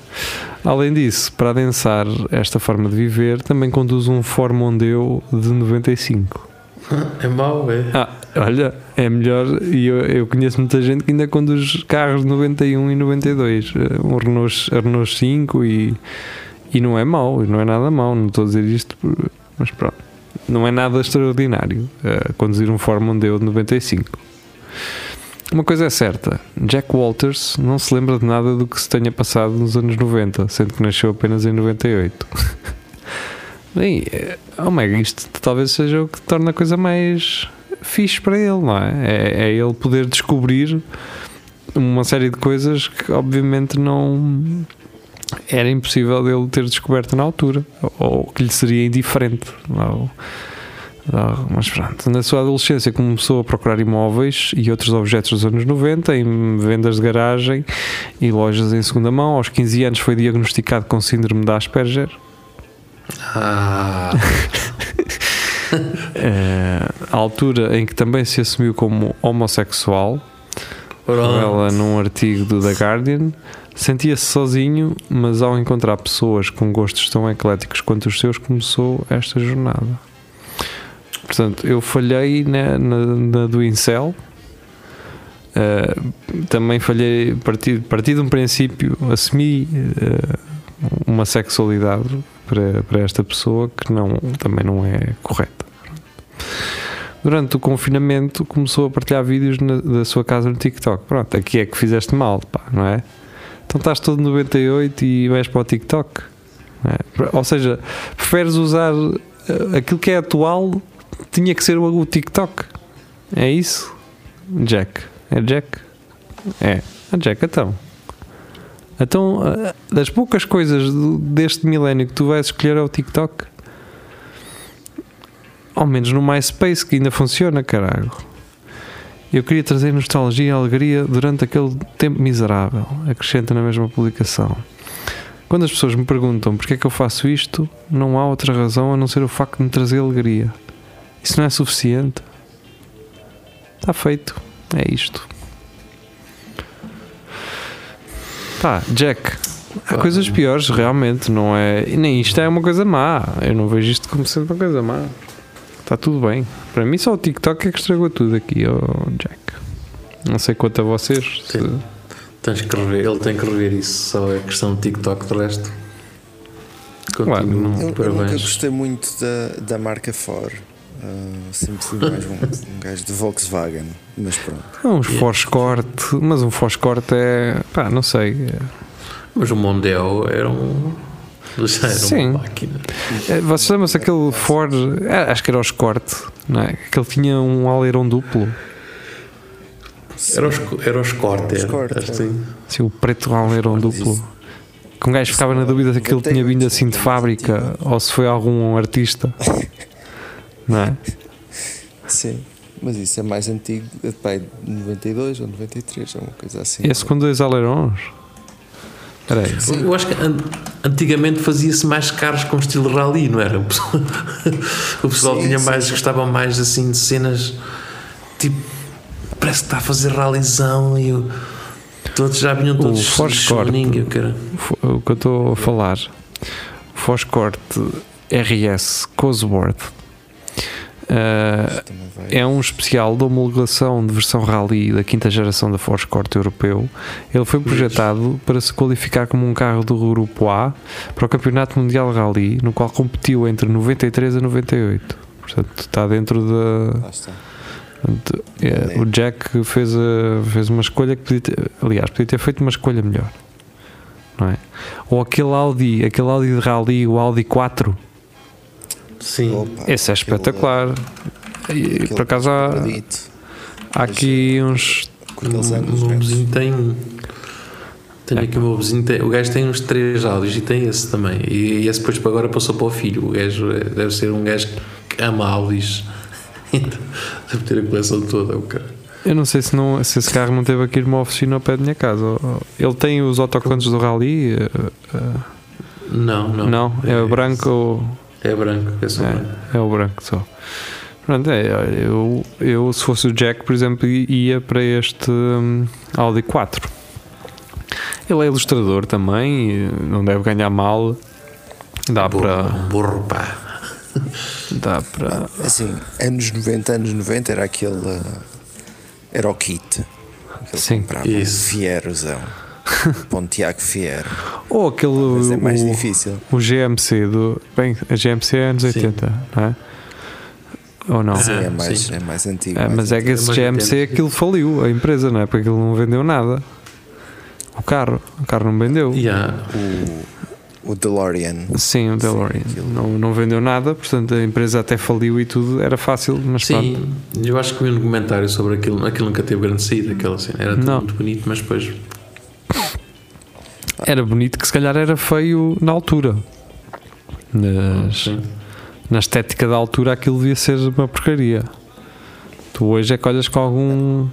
Além disso, para adensar esta forma de viver, também conduz um Ford Mondeo de 95. É mau, é? Ah, olha, é melhor. E eu, eu conheço muita gente que ainda conduz carros de 91 e 92. eh, Um Renault, Renault 5 e, e não é mau, não é nada mau. Não estou a dizer isto, mas pronto. Não é nada extraordinário uh, conduzir um Ford Mondeo de 95. Uma coisa é certa, Jack Walters não se lembra de nada do que se tenha passado nos anos 90, sendo que nasceu apenas em 98. Bem, oh mega, isto talvez seja o que torna a coisa mais fixe para ele, não é? é? É ele poder descobrir uma série de coisas que obviamente não era impossível dele ter descoberto na altura, ou que lhe seria indiferente. Não? Mas pronto, na sua adolescência começou a procurar imóveis e outros objetos dos anos 90 em vendas de garagem e lojas em segunda mão. Aos 15 anos foi diagnosticado com síndrome de Asperger. Ah. é, a altura em que também se assumiu como homossexual, ela num artigo do The Guardian, sentia-se sozinho, mas ao encontrar pessoas com gostos tão ecléticos quanto os seus, começou esta jornada. Portanto, eu falhei na, na, na do Incel. Uh, também falhei, parti, parti de um princípio, assumi uh, uma sexualidade para, para esta pessoa que não, também não é correta. Durante o confinamento começou a partilhar vídeos na, da sua casa no TikTok. Pronto, aqui é que fizeste mal, pá, não é? Então estás todo 98 e vais para o TikTok. É? Ou seja, preferes usar eh, aquilo que é atual tinha que ser o TikTok. É isso? Jack. É Jack? É. A Jack, então. Então, das poucas coisas deste milénio que tu vais escolher é o TikTok. Ao menos no MySpace que ainda funciona, caralho. Eu queria trazer nostalgia e alegria durante aquele tempo miserável. Acrescenta na mesma publicação. Quando as pessoas me perguntam porque é que eu faço isto, não há outra razão a não ser o facto de me trazer alegria. Isso não é suficiente? Está feito. É isto. Pá, Jack. Há coisas piores, realmente, não é? E nem isto é uma coisa má. Eu não vejo isto como sendo uma coisa má. Está tudo bem. Para mim, só o TikTok é que estragou tudo aqui, oh Jack. Não sei quanto a vocês. Se... Tens que rever, ele tem que rever isso. Só é questão de TikTok, de resto. Continuo, claro, não, eu, eu nunca gostei muito da, da marca Ford. Uh, sempre fui mais um, um gajo de Volkswagen, mas pronto. É uns yeah. Foscort, mas um Foscort é. pá, não sei. É... Mas o Mondeo era um. Era Sim. uma máquina. É, vocês lembram-se aquele Ford, é, acho que era o Escort, não é? Que ele tinha um alerão duplo. Era o, era o Escort, era. Escort. Sim. sim, o preto alerão duplo. Que um gajo ficava na dúvida se aquilo tinha vindo assim de fábrica ou se foi algum artista. não é? Sim, mas isso é mais antigo, é de 92 ou 93, é uma coisa assim. Esse com dois alerões? Peraí. Eu acho que antigamente fazia-se mais carros com estilo rally, não era? O pessoal, o pessoal sim, tinha mais, sim. gostava mais assim de cenas tipo, parece que está a fazer rallyzão e eu, todos já vinham todos o Foscorp, o que eu estou a falar, o Foscorp RS Cosworth Uh, é um especial de homologação de versão Rally da quinta geração da Ford Escort europeu. Ele foi projetado para se qualificar como um carro do Grupo A para o Campeonato Mundial Rally, no qual competiu entre 93 a 98. Portanto, está dentro da. De, é, o Jack fez, a, fez uma escolha que podia ter, aliás, podia ter feito uma escolha melhor, não é? Ou aquele Audi, aquele Audi de Rally, o Audi 4 Sim. Opa, Esse é espetacular. E, por acaso há, há aqui uns. O meu vizinho tem. Tenho aqui o meu vizinho, tem, o gajo tem uns três áudios e tem esse também. E esse depois para agora passou para o filho. O gajo é, deve ser um gajo que ama áudios. deve ter a coleção toda, o cara. Eu não sei se, não, se esse carro não teve aqui uma oficina ao pé da minha casa. Ele tem os autocontos do Rally? Eh, eh, não, não. Não, é, é branco. É branco, é só é, branco. É o branco só. Pronto, é, eu, eu se fosse o Jack, por exemplo, ia para este um, Audi 4. Ele é ilustrador também, não deve ganhar mal. Dá burro, para. Burro, pá. Dá para. Assim, anos 90, anos 90 era aquele. Era o kit. Sim, isso. Um Fierozão. Pontiac Fiero. Ou aquele. Mas é mais o, difícil. O GMC do. Bem, a GMC é anos Sim. 80, não é? Ou não? Sim, é mais, sim. é mais antigo. É, mais mas é que antigo. esse GMC aquilo faliu a empresa, não é? Porque aquilo não vendeu nada. O carro, o carro não vendeu. Yeah. O, o DeLorean. Sim, o DeLorean. Não, não vendeu nada, portanto a empresa até faliu e tudo, era fácil, mas pronto. Sim, eu acho que vi um documentário sobre aquilo. Aquilo nunca teve grande saída, aquela cena. Era tudo Não. muito bonito, mas depois. Era bonito que se calhar era feio na altura. Nas, Sim. na estética da altura aquilo devia ser uma porcaria. Tu hoje é que olhas com algum.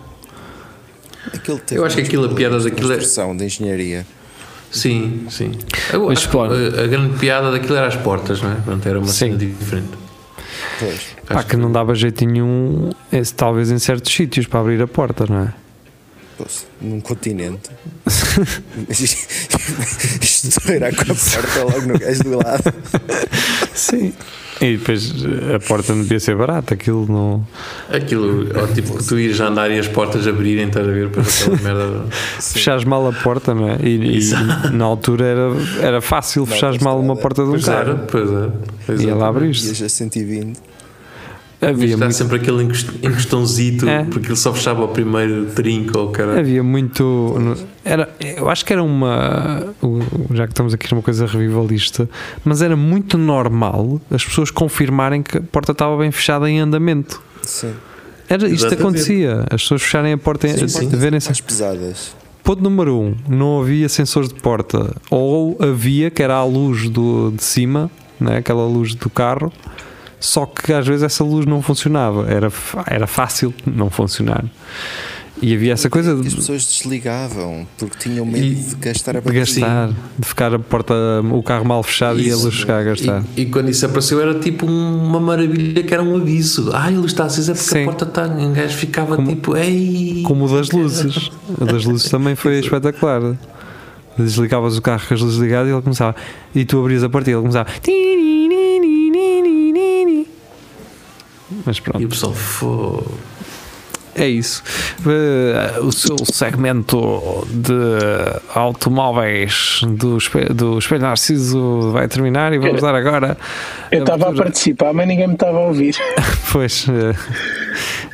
Eu acho que aquilo, a piada daquilo é- de engenharia. Sim, sim. Eu Mas, que a, a grande piada daquilo era as portas, não é? Portanto, era uma Sim. cena diferente. Pois. Pá, Acho que não dava jeito nenhum, esse, talvez em certos sítios para abrir a porta, não é? Num continente. Estourar com a porta logo no gajo do lado. Sim. E depois a porta não devia ser barata, aquilo não. Aquilo, ó, tipo que tu ires andar e as portas abrirem, estás a ver para aquela merda. Fechares mal a porta, não é? E, e na altura era, era fácil fechares mal uma porta de um Pois era, carro. pois era. Pois E era. ela abriste. Ias a 120. Havia muito, sempre aquele encost- encostãozito, É. porque ele só fechava o primeiro trinco ou cara. havia muito. Era, eu acho que era uma. Já que estamos aqui numa coisa revivalista, mas era muito normal as pessoas confirmarem que a porta estava bem fechada em andamento. Sim. Era, isto Exatamente. acontecia, as pessoas fecharem a porta, Sim, sim. verem-se Mais pesadas. Ponto número um, não havia sensores de porta. Ou havia, que era a luz do, de cima, né, aquela luz do carro, só que às vezes essa luz não funcionava. Era, era fácil não funcionar. E havia essa coisa As de, pessoas desligavam porque tinham medo E- de gastar a de bateria. gastar, de ficar a porta, o carro mal fechado e a Isso. luz chegar a gastar. E, e quando isso apareceu era tipo um- uma maravilha que era um aviso. Ah, ele está acesa porque Sim. a porta está. Um gajo ficava Como- tipo, ei. Como o das luzes. O das luzes também foi espetacular. Desligavas o carro com as luzes ligadas e ele começava. E tu abrias a porta e ele começava. Mas pronto. E o pessoal, "Fô." É isso. Eh, O seu segmento de automóveis do, Espe- do Espelho Narciso vai terminar e vamos dar agora. Eu estava a participar, mas ninguém me estava a ouvir. Pois.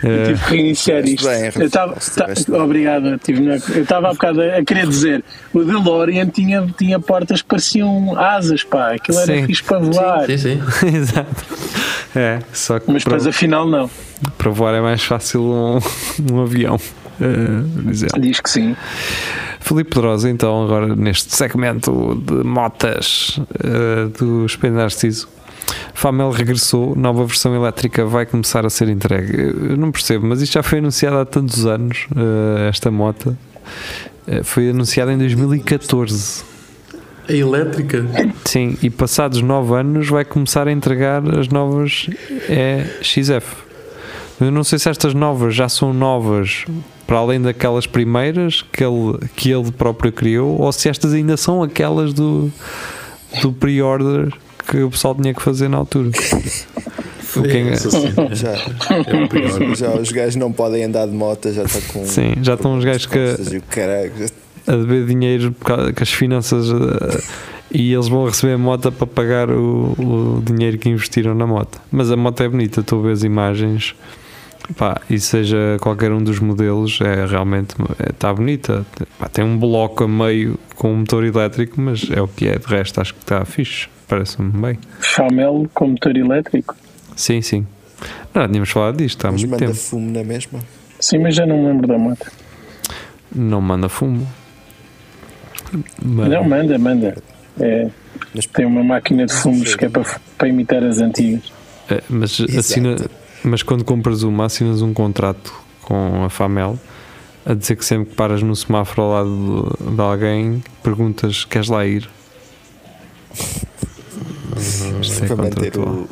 Eh, eh, Tive que reiniciar isto. bem, eu estava, estiveste ta- bem. obrigado. Tive eu estava há bocado a, a querer dizer: o DeLorean tinha, tinha portas que pareciam asas, pá. Aquilo era Sim. fixe para voar. Sim, sim. Exato. É, só que Mas para, depois afinal não. para voar é mais fácil um, um avião. dizer. Diz que sim. Filipe Pedrosa, então, agora neste segmento de motas eh, do Espelho Narciso. Famel regressou, nova versão elétrica vai começar a ser entregue. Eu não percebo, mas isto já foi anunciado há tantos anos, eh, esta moto. Eh, foi anunciada em 2014. A elétrica. Sim, e passados 9 anos vai começar a entregar as novas EXF. Eu não sei se estas novas já são novas para além daquelas primeiras que ele, que ele próprio criou ou se estas ainda são aquelas do, do pre-order que o pessoal tinha que fazer na altura. O que é- Essa cena. Já, É o pior. já os gajos não podem andar de moto, já está com. Sim, já estão os gajos que- o a dever dinheiro que as finanças eh, e eles vão receber a moto para pagar o, o dinheiro que investiram na moto. Mas a moto é bonita, tu vês imagens pá, e seja qualquer um dos modelos, é realmente está bonita. Pá, tem um bloco a meio com um motor elétrico, mas é o que é. De resto, acho que está fixe, parece-me bem. Chamel com motor elétrico. Sim, sim. Não, tínhamos falado disto há Mas muito manda tempo. fumo na mesma. Sim, mas já não me lembro da moto. Não manda fumo. Mas- Não, manda, manda. É, Mas tem uma máquina de fumos que é para, para imitar as antigas. É, mas, Exato. assina, mas quando compras uma, assinas um contrato com a Famel a dizer que sempre que paras no semáforo ao lado de, de alguém, perguntas: queres lá ir? É para manter o.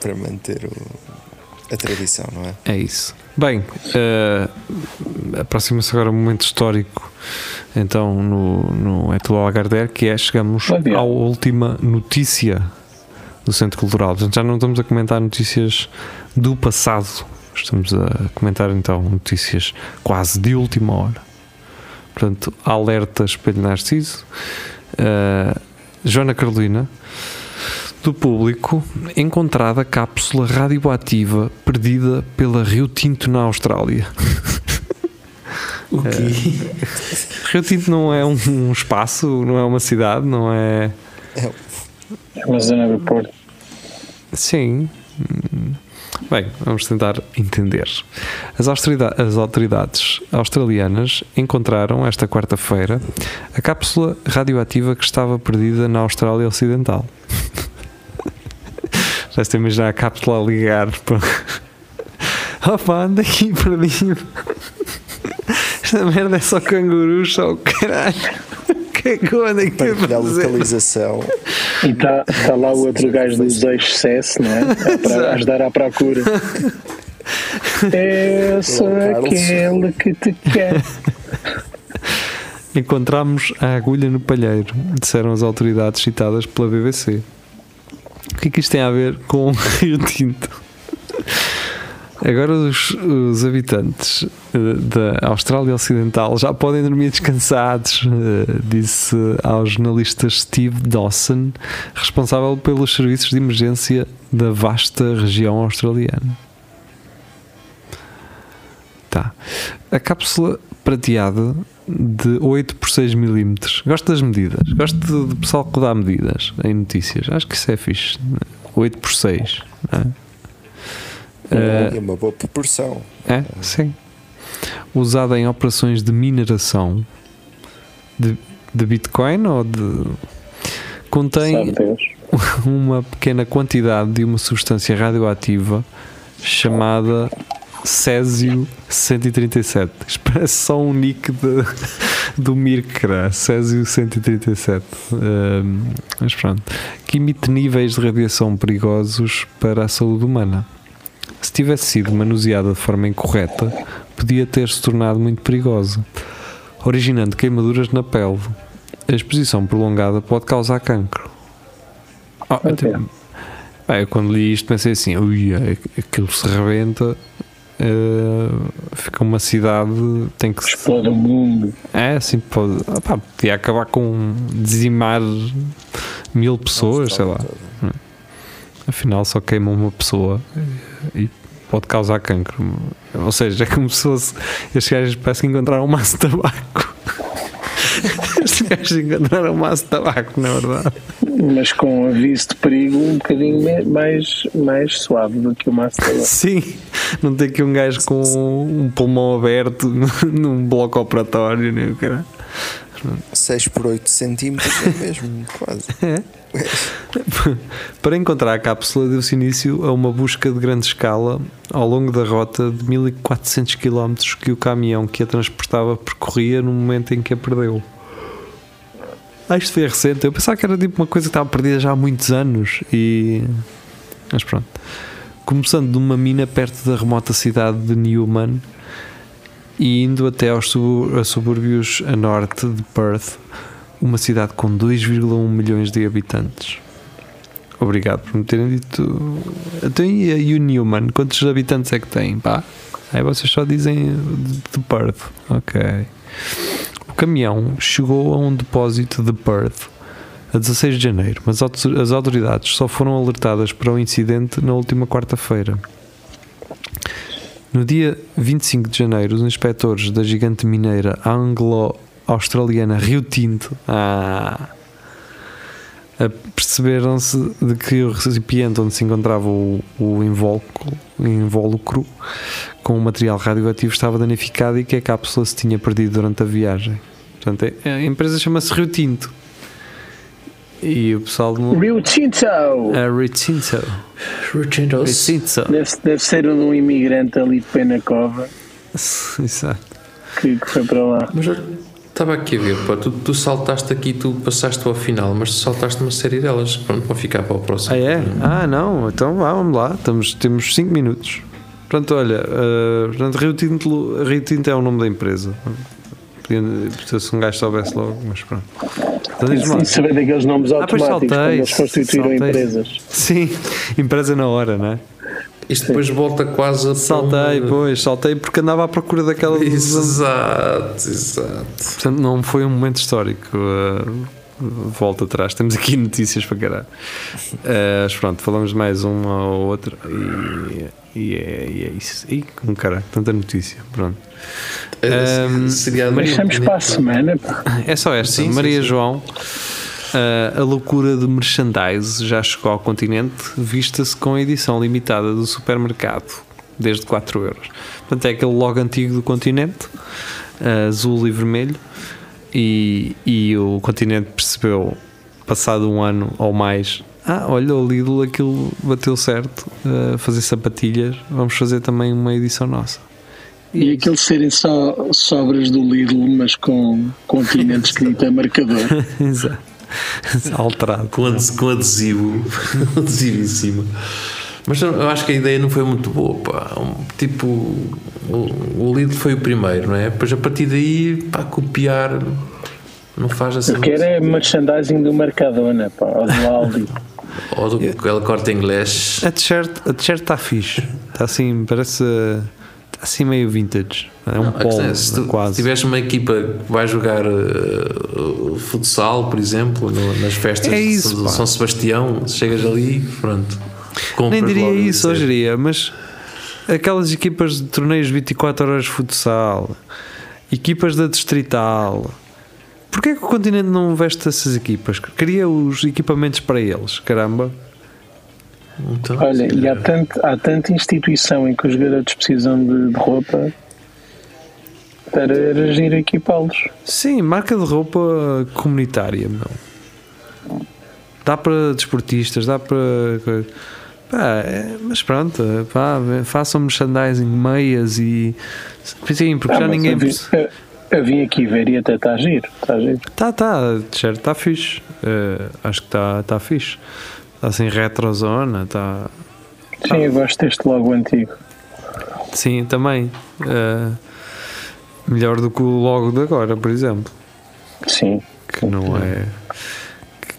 Para manter o. A tradição, não é? É isso. Bem, eh, aproxima-se agora um momento histórico, então, no, no É Tudo Algarder, que é chegamos à última notícia do Centro Cultural. Portanto, já não estamos a comentar notícias do passado, estamos a comentar então notícias quase de última hora. Portanto, alerta Espelho Narciso, eh, Joana Carolina, do público, encontrada cápsula radioativa perdida pela Rio Tinto na Austrália. O quê? Rio Tinto não é um, um espaço, não é uma cidade, não é. É uma zona do Porto. Sim. Bem, vamos tentar entender. As, as autoridades australianas encontraram esta quarta-feira a cápsula radioativa que estava perdida na Austrália Ocidental. Já estou a a cápsula a ligar para. Opa, anda aqui perdido. Esta merda é só cangurus, só o caralho. Que é que eu ando aqui a fazer? localização. E está tá lá o outro gajo dos ex-CES, não é? A pra- ajudar à procura. Eu sou aquele que te quer. Encontramos a agulha no palheiro, disseram as autoridades citadas pela BBC. O que é que isto tem a ver com o Rio Tinto? Agora os, os habitantes eh, da Austrália Ocidental já podem dormir descansados, eh, disse ao jornalista Steve Dawson, responsável pelos serviços de emergência da vasta região australiana. Tá. A cápsula prateada de 8 por 6 milímetros. Gosto das medidas. Gosto de pessoal que dá medidas em notícias. Acho que isso é fixe. 8 por 6. não é? É uma boa proporção. é, sim. Usada em operações de mineração de, de Bitcoin ou de. Contém uma pequena quantidade de uma substância radioativa chamada Césio 137. Isto parece só um nick de, do Mirkra, Césio 137. Ahm, mas pronto. Que emite níveis de radiação perigosos para a saúde humana. Se tivesse sido manuseada de forma incorreta, podia ter se tornado muito perigosa, originando queimaduras na pele. A exposição prolongada pode causar cancro. Oh, Ok. até- Bem, eu quando li isto pensei assim, ui, é- aquilo se rebenta, eh, fica uma cidade, tem que se Explode o mundo. é, assim, pode. ah, pá, podia acabar com dizimar mil pessoas, sei lá. Afinal, só queima uma pessoa e pode causar cancro. Ou seja, é como se fosse. Estes gajos parecem que encontraram um maço de tabaco. Estes gajos encontraram um maço de tabaco, na verdade. Mas com aviso de perigo um bocadinho mais, mais suave do que o Master. Sim, não tem aqui um gajo com um pulmão aberto num bloco operatório, nem o cara. 6 por 8 centímetros é mesmo, quase. Para encontrar a cápsula, deu-se início a uma busca de grande escala ao longo da rota de 1400 km que o caminhão que a transportava percorria no momento em que a perdeu. Ah, isto foi recente. Eu pensava que era tipo uma coisa que estava perdida já há muitos anos e. Mas pronto. Começando de uma mina perto da remota cidade de Newman e indo até aos subúrbios a norte de Perth, uma cidade com 2,1 milhões de habitantes. Obrigado por me terem dito. Então, e a o Newman? Quantos habitantes é que tem? Pá? Aí vocês só dizem de Perth. Ok. O caminhão chegou a um depósito de Perth a 16 de janeiro, mas as autoridades só foram alertadas para o incidente na última quarta-feira. No dia 25 de janeiro, os inspectores da gigante mineira anglo-australiana Rio Tinto ah, perceberam-se de que o recipiente onde se encontrava o, o invólucro, invólucro com o material radioativo estava danificado e que a cápsula se tinha perdido durante a viagem. Portanto, é- a empresa chama-se Rio Tinto. E o pessoal do. Rio Tinto! A Rio Tinto. Rio Tinto. Deve, deve ser um imigrante ali de pé na cova Exato. que, que foi para lá. Mas estava aqui a ver, pá, tu, tu saltaste aqui, tu passaste ao final, mas tu saltaste uma série delas. Pronto, para ficar para o próximo. Ah, é? Ah, não. Então vá, vamos lá. Estamos, temos 5 minutos. Portanto, olha, uh, portanto, Rio, Tinto, Rio Tinto é o nome da empresa. Podia, se um gajo soubesse logo, mas pronto. Então diz-me lá. E saber daqueles nomes Ah, automáticos quando saltei, eles constituíram saltei. empresas. Sim, empresa na hora, não é? Isto depois volta quase a. Saltei, pois, saltei porque andava à procura daquela. Exato, exato. Portanto, não foi um momento histórico. uh, volta atrás. Temos aqui notícias para caralho. Uh, mas pronto, falamos mais uma ou outra e, e, é, e é isso. E com caralho, tanta notícia. Pronto. Um, Seria Deixamos para a semana. É só esta. Sim, sim, Maria sim. João, uh, a loucura de merchandise já chegou ao continente, vista-se com a edição limitada do supermercado, desde 4 euros. Portanto, é aquele logo antigo do continente, uh, azul e vermelho, e, e o continente percebeu, passado um ano ou mais. Ah, olha, o Lidl aquilo bateu certo, uh, fazer sapatilhas, vamos fazer também uma edição nossa. E aqueles serem só sobras do Lidl, mas com continente escrito a marcador. Exato. Alterado. com, ades- com adesivo, adesivo em cima. Mas eu acho que a ideia não foi muito boa, pá. Tipo, o, o Lidl foi o primeiro, não é? Depois a partir daí, pá, copiar não faz assim. Eu quero é merchandising do Mercadona, pá, ou do Aldi. Ou do aquele corte inglês. A t-shirt a t-shirt está fixe. Está assim, parece. Está assim meio vintage. É um questão polo, é, se tu quase. tiveres uma equipa que vai jogar uh, futsal, por exemplo, no- nas festas É isso, de. São Sebastião, chegas ali, pronto. Nem diria isso, hoje dizer. diria, mas aquelas equipas de torneios 24 horas de futsal, equipas da Distrital. Porquê que o continente não veste essas equipas? Cria os equipamentos para eles, caramba. Então, Olha, e há, tanto, há tanta instituição em que os garotos precisam de, de roupa para era giro equipá-los. Sim, marca de roupa comunitária, meu. Dá para desportistas, dá para. Pá, é- mas pronto, pá, façam merchandising, meias e. Sim, porque Ah, já ninguém. vi, eu, vim aqui ver e até está giro. Está giro. Tá, tá, certo, está fixe. Eh, acho que está tá fixe. Está assim retrozona, está. Sim, eu gosto deste logo antigo. Sim, também. Eh, melhor do que o logo de agora, por exemplo. Sim. Que não é.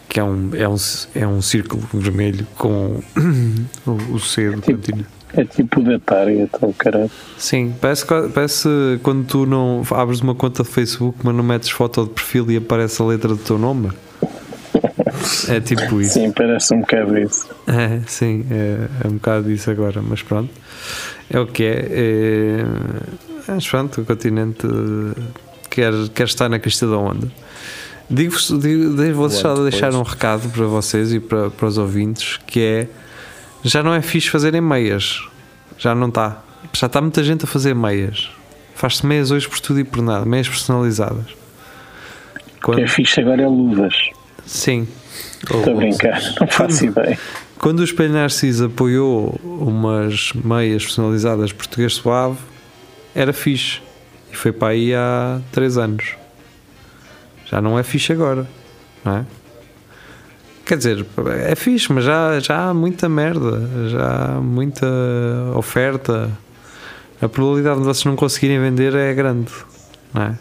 Que é um, é um, é um círculo vermelho com o, o C do Tipo-. É tipo da Target, ou caralho. Sim, parece, parece quando tu não abres uma conta de Facebook, mas não metes foto de perfil e aparece a letra do teu nome. É tipo isso. Sim, parece um bocado isso. É, sim, é, é um bocado isso agora, mas pronto. É o que é. é mas pronto, o continente eh, quer, quer estar na crista da onda. Digo-vos, digo, vou deixar um recado para vocês e para, para os ouvintes que é já não é fixe fazerem meias. Já não está. Já está muita gente a fazer meias. Faz-se meias hoje por tudo e por nada, meias personalizadas. O Quando, que é fixe agora é luvas. sim, Estou a brincar, não faço ideia. Quando o Espelho Narciso apoiou umas meias personalizadas português suave, era fixe. E foi para aí há 3 anos. Já não é fixe agora, não é? Quer dizer, é fixe, mas já, já há muita merda, já há muita oferta. A probabilidade de vocês não conseguirem vender é grande, não é?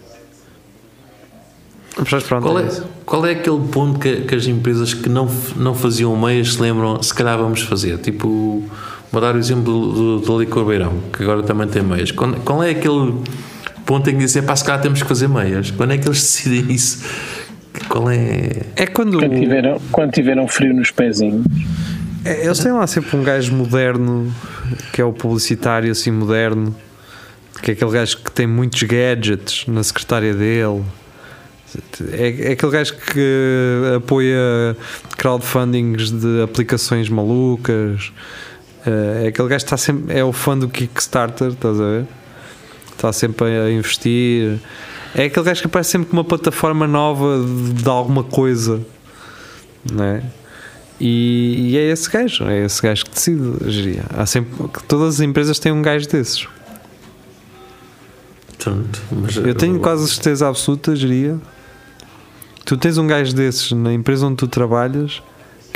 Mas pronto, Qual é é, qual é aquele ponto que, que as empresas que não, não faziam meias se lembram, se calhar vamos fazer? Tipo, vou dar o exemplo do, do Licor Beirão, que agora também tem meias. Qual, qual é aquele ponto em que dizem, pá, se calhar temos que fazer meias? Quando é que eles decidem isso? Qual é. É quando. Quando tiveram, quando tiveram frio nos pezinhos. É, Eles têm lá sempre um gajo moderno, que é o publicitário assim moderno, que é aquele gajo que tem muitos gadgets na secretária dele. É, é aquele gajo que apoia crowdfundings de aplicações malucas. É aquele gajo que está sempre. É o fã do Kickstarter, estás a ver? Está sempre a investir. É aquele gajo que aparece sempre com uma plataforma nova de, de alguma coisa, não é? E, e é esse gajo, é esse gajo que decide. Há sempre, todas as empresas têm um gajo desses. Mas, Eu tenho quase certeza absoluta, geria. Tu tens um gajo desses na empresa onde tu trabalhas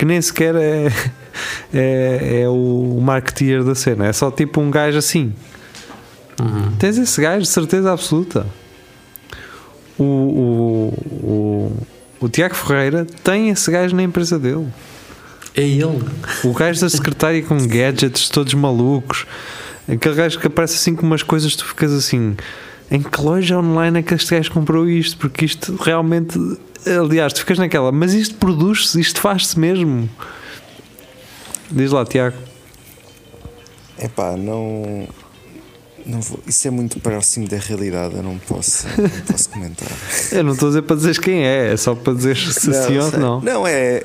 que nem sequer é, é, é o marketeer da cena, é só tipo um gajo assim. Uhum. Tens esse gajo, de certeza absoluta. O, o, o, o Tiago Ferreira tem esse gajo na empresa dele. É ele. O gajo da secretária com gadgets todos malucos. Aquele gajo que aparece assim com umas coisas, tu ficas assim. em que loja online é que este gajo comprou isto? Porque isto realmente. Aliás, tu ficas naquela, mas isto produz-se, isto faz-se mesmo. Diz lá, Tiago. Epá, não. Não vou, isso é muito próximo da realidade, eu não posso, não posso comentar. Eu não estou a dizer para dizeres quem é, é só para dizer se sim ou não. Não, é.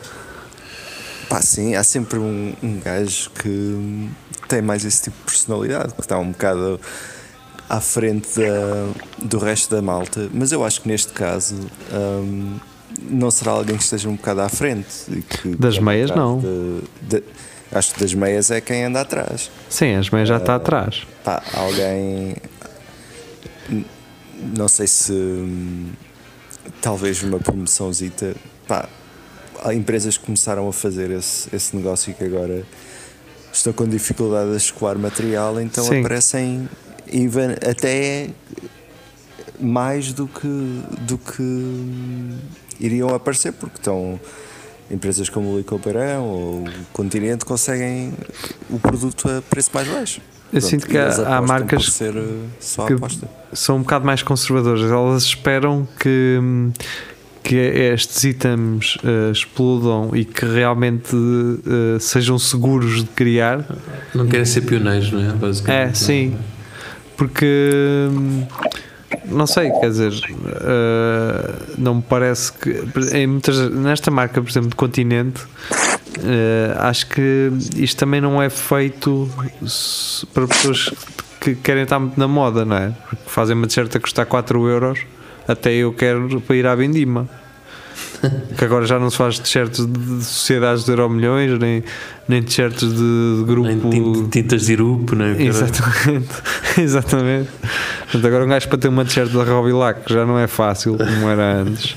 Pá, sim, há sempre um, um gajo que tem mais esse tipo de personalidade, que está um bocado à frente da, do resto da malta, mas eu acho que neste caso hum, não será alguém que esteja um bocado à frente. que- Das meias, não. de- de- acho que das meias é quem anda atrás. Sim, as meias já está atrás. Pá, alguém. Não sei se. Talvez uma promoçãozita. Pá, há empresas que começaram a fazer esse, esse negócio e que agora estão com dificuldade a escoar material, então Sim. aparecem even- até mais do que, do que iriam aparecer, porque estão. Empresas como o Licoparão ou o Continente conseguem o produto a preço mais baixo. Eu Pronto, sinto que há- há marcas ser uh, só que- aposta. São um bocado mais conservadoras. Elas esperam que, que estes itens eh, explodam e que realmente eh, sejam seguros de criar. Não querem ser pioneiros, não é? Basicamente. É, sim. Porque hum, não sei, quer dizer, eh, não me parece que em muitas, nesta marca, por exemplo, de continente, eh, acho que isto também não é feito para pessoas que querem estar muito na moda, não é? Porque fazem uma t-shirt a custar 4 euros, até eu quero para ir à Vindima. Que agora já não se faz t-shirts de de sociedades de euro milhões, nem, nem t-shirts de, de grupo. Nem tin- tintas de irupo, não é? Exatamente, exatamente. Portanto, agora um gajo para ter uma t-shirt da Robilac já não é fácil como era antes.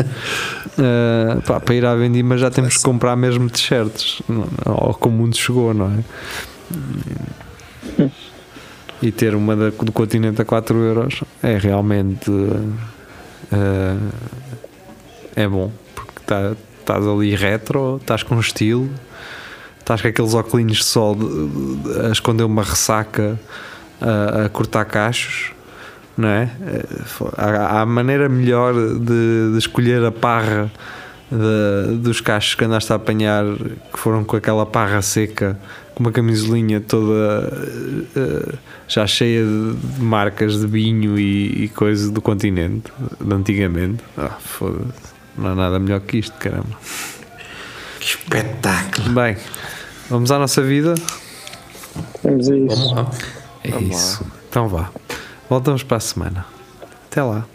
Uh, pá, para ir à Vendima já temos que comprar mesmo t-shirts, ou como o mundo chegou, não é? E ter uma da- do continente a 4 euros é realmente uh, é bom, porque tá- estás ali retro, estás com estilo, estás com aqueles óculos de sol de- a esconder uma ressaca a, a cortar cachos, não é? Eh, Há, maneira melhor de, de escolher a parra de- dos cachos que andaste a apanhar, que foram com aquela parra seca, com uma camisolinha toda eh, já cheia de, marcas de vinho e, e do continente, de antigamente. Ah, foda-se. Não há nada melhor que isto, caramba. Que espetáculo. Bem, vamos à nossa vida. Vamos a isso. Vamos lá. É Vamos isso. Então vá. Voltamos para a semana. Até lá.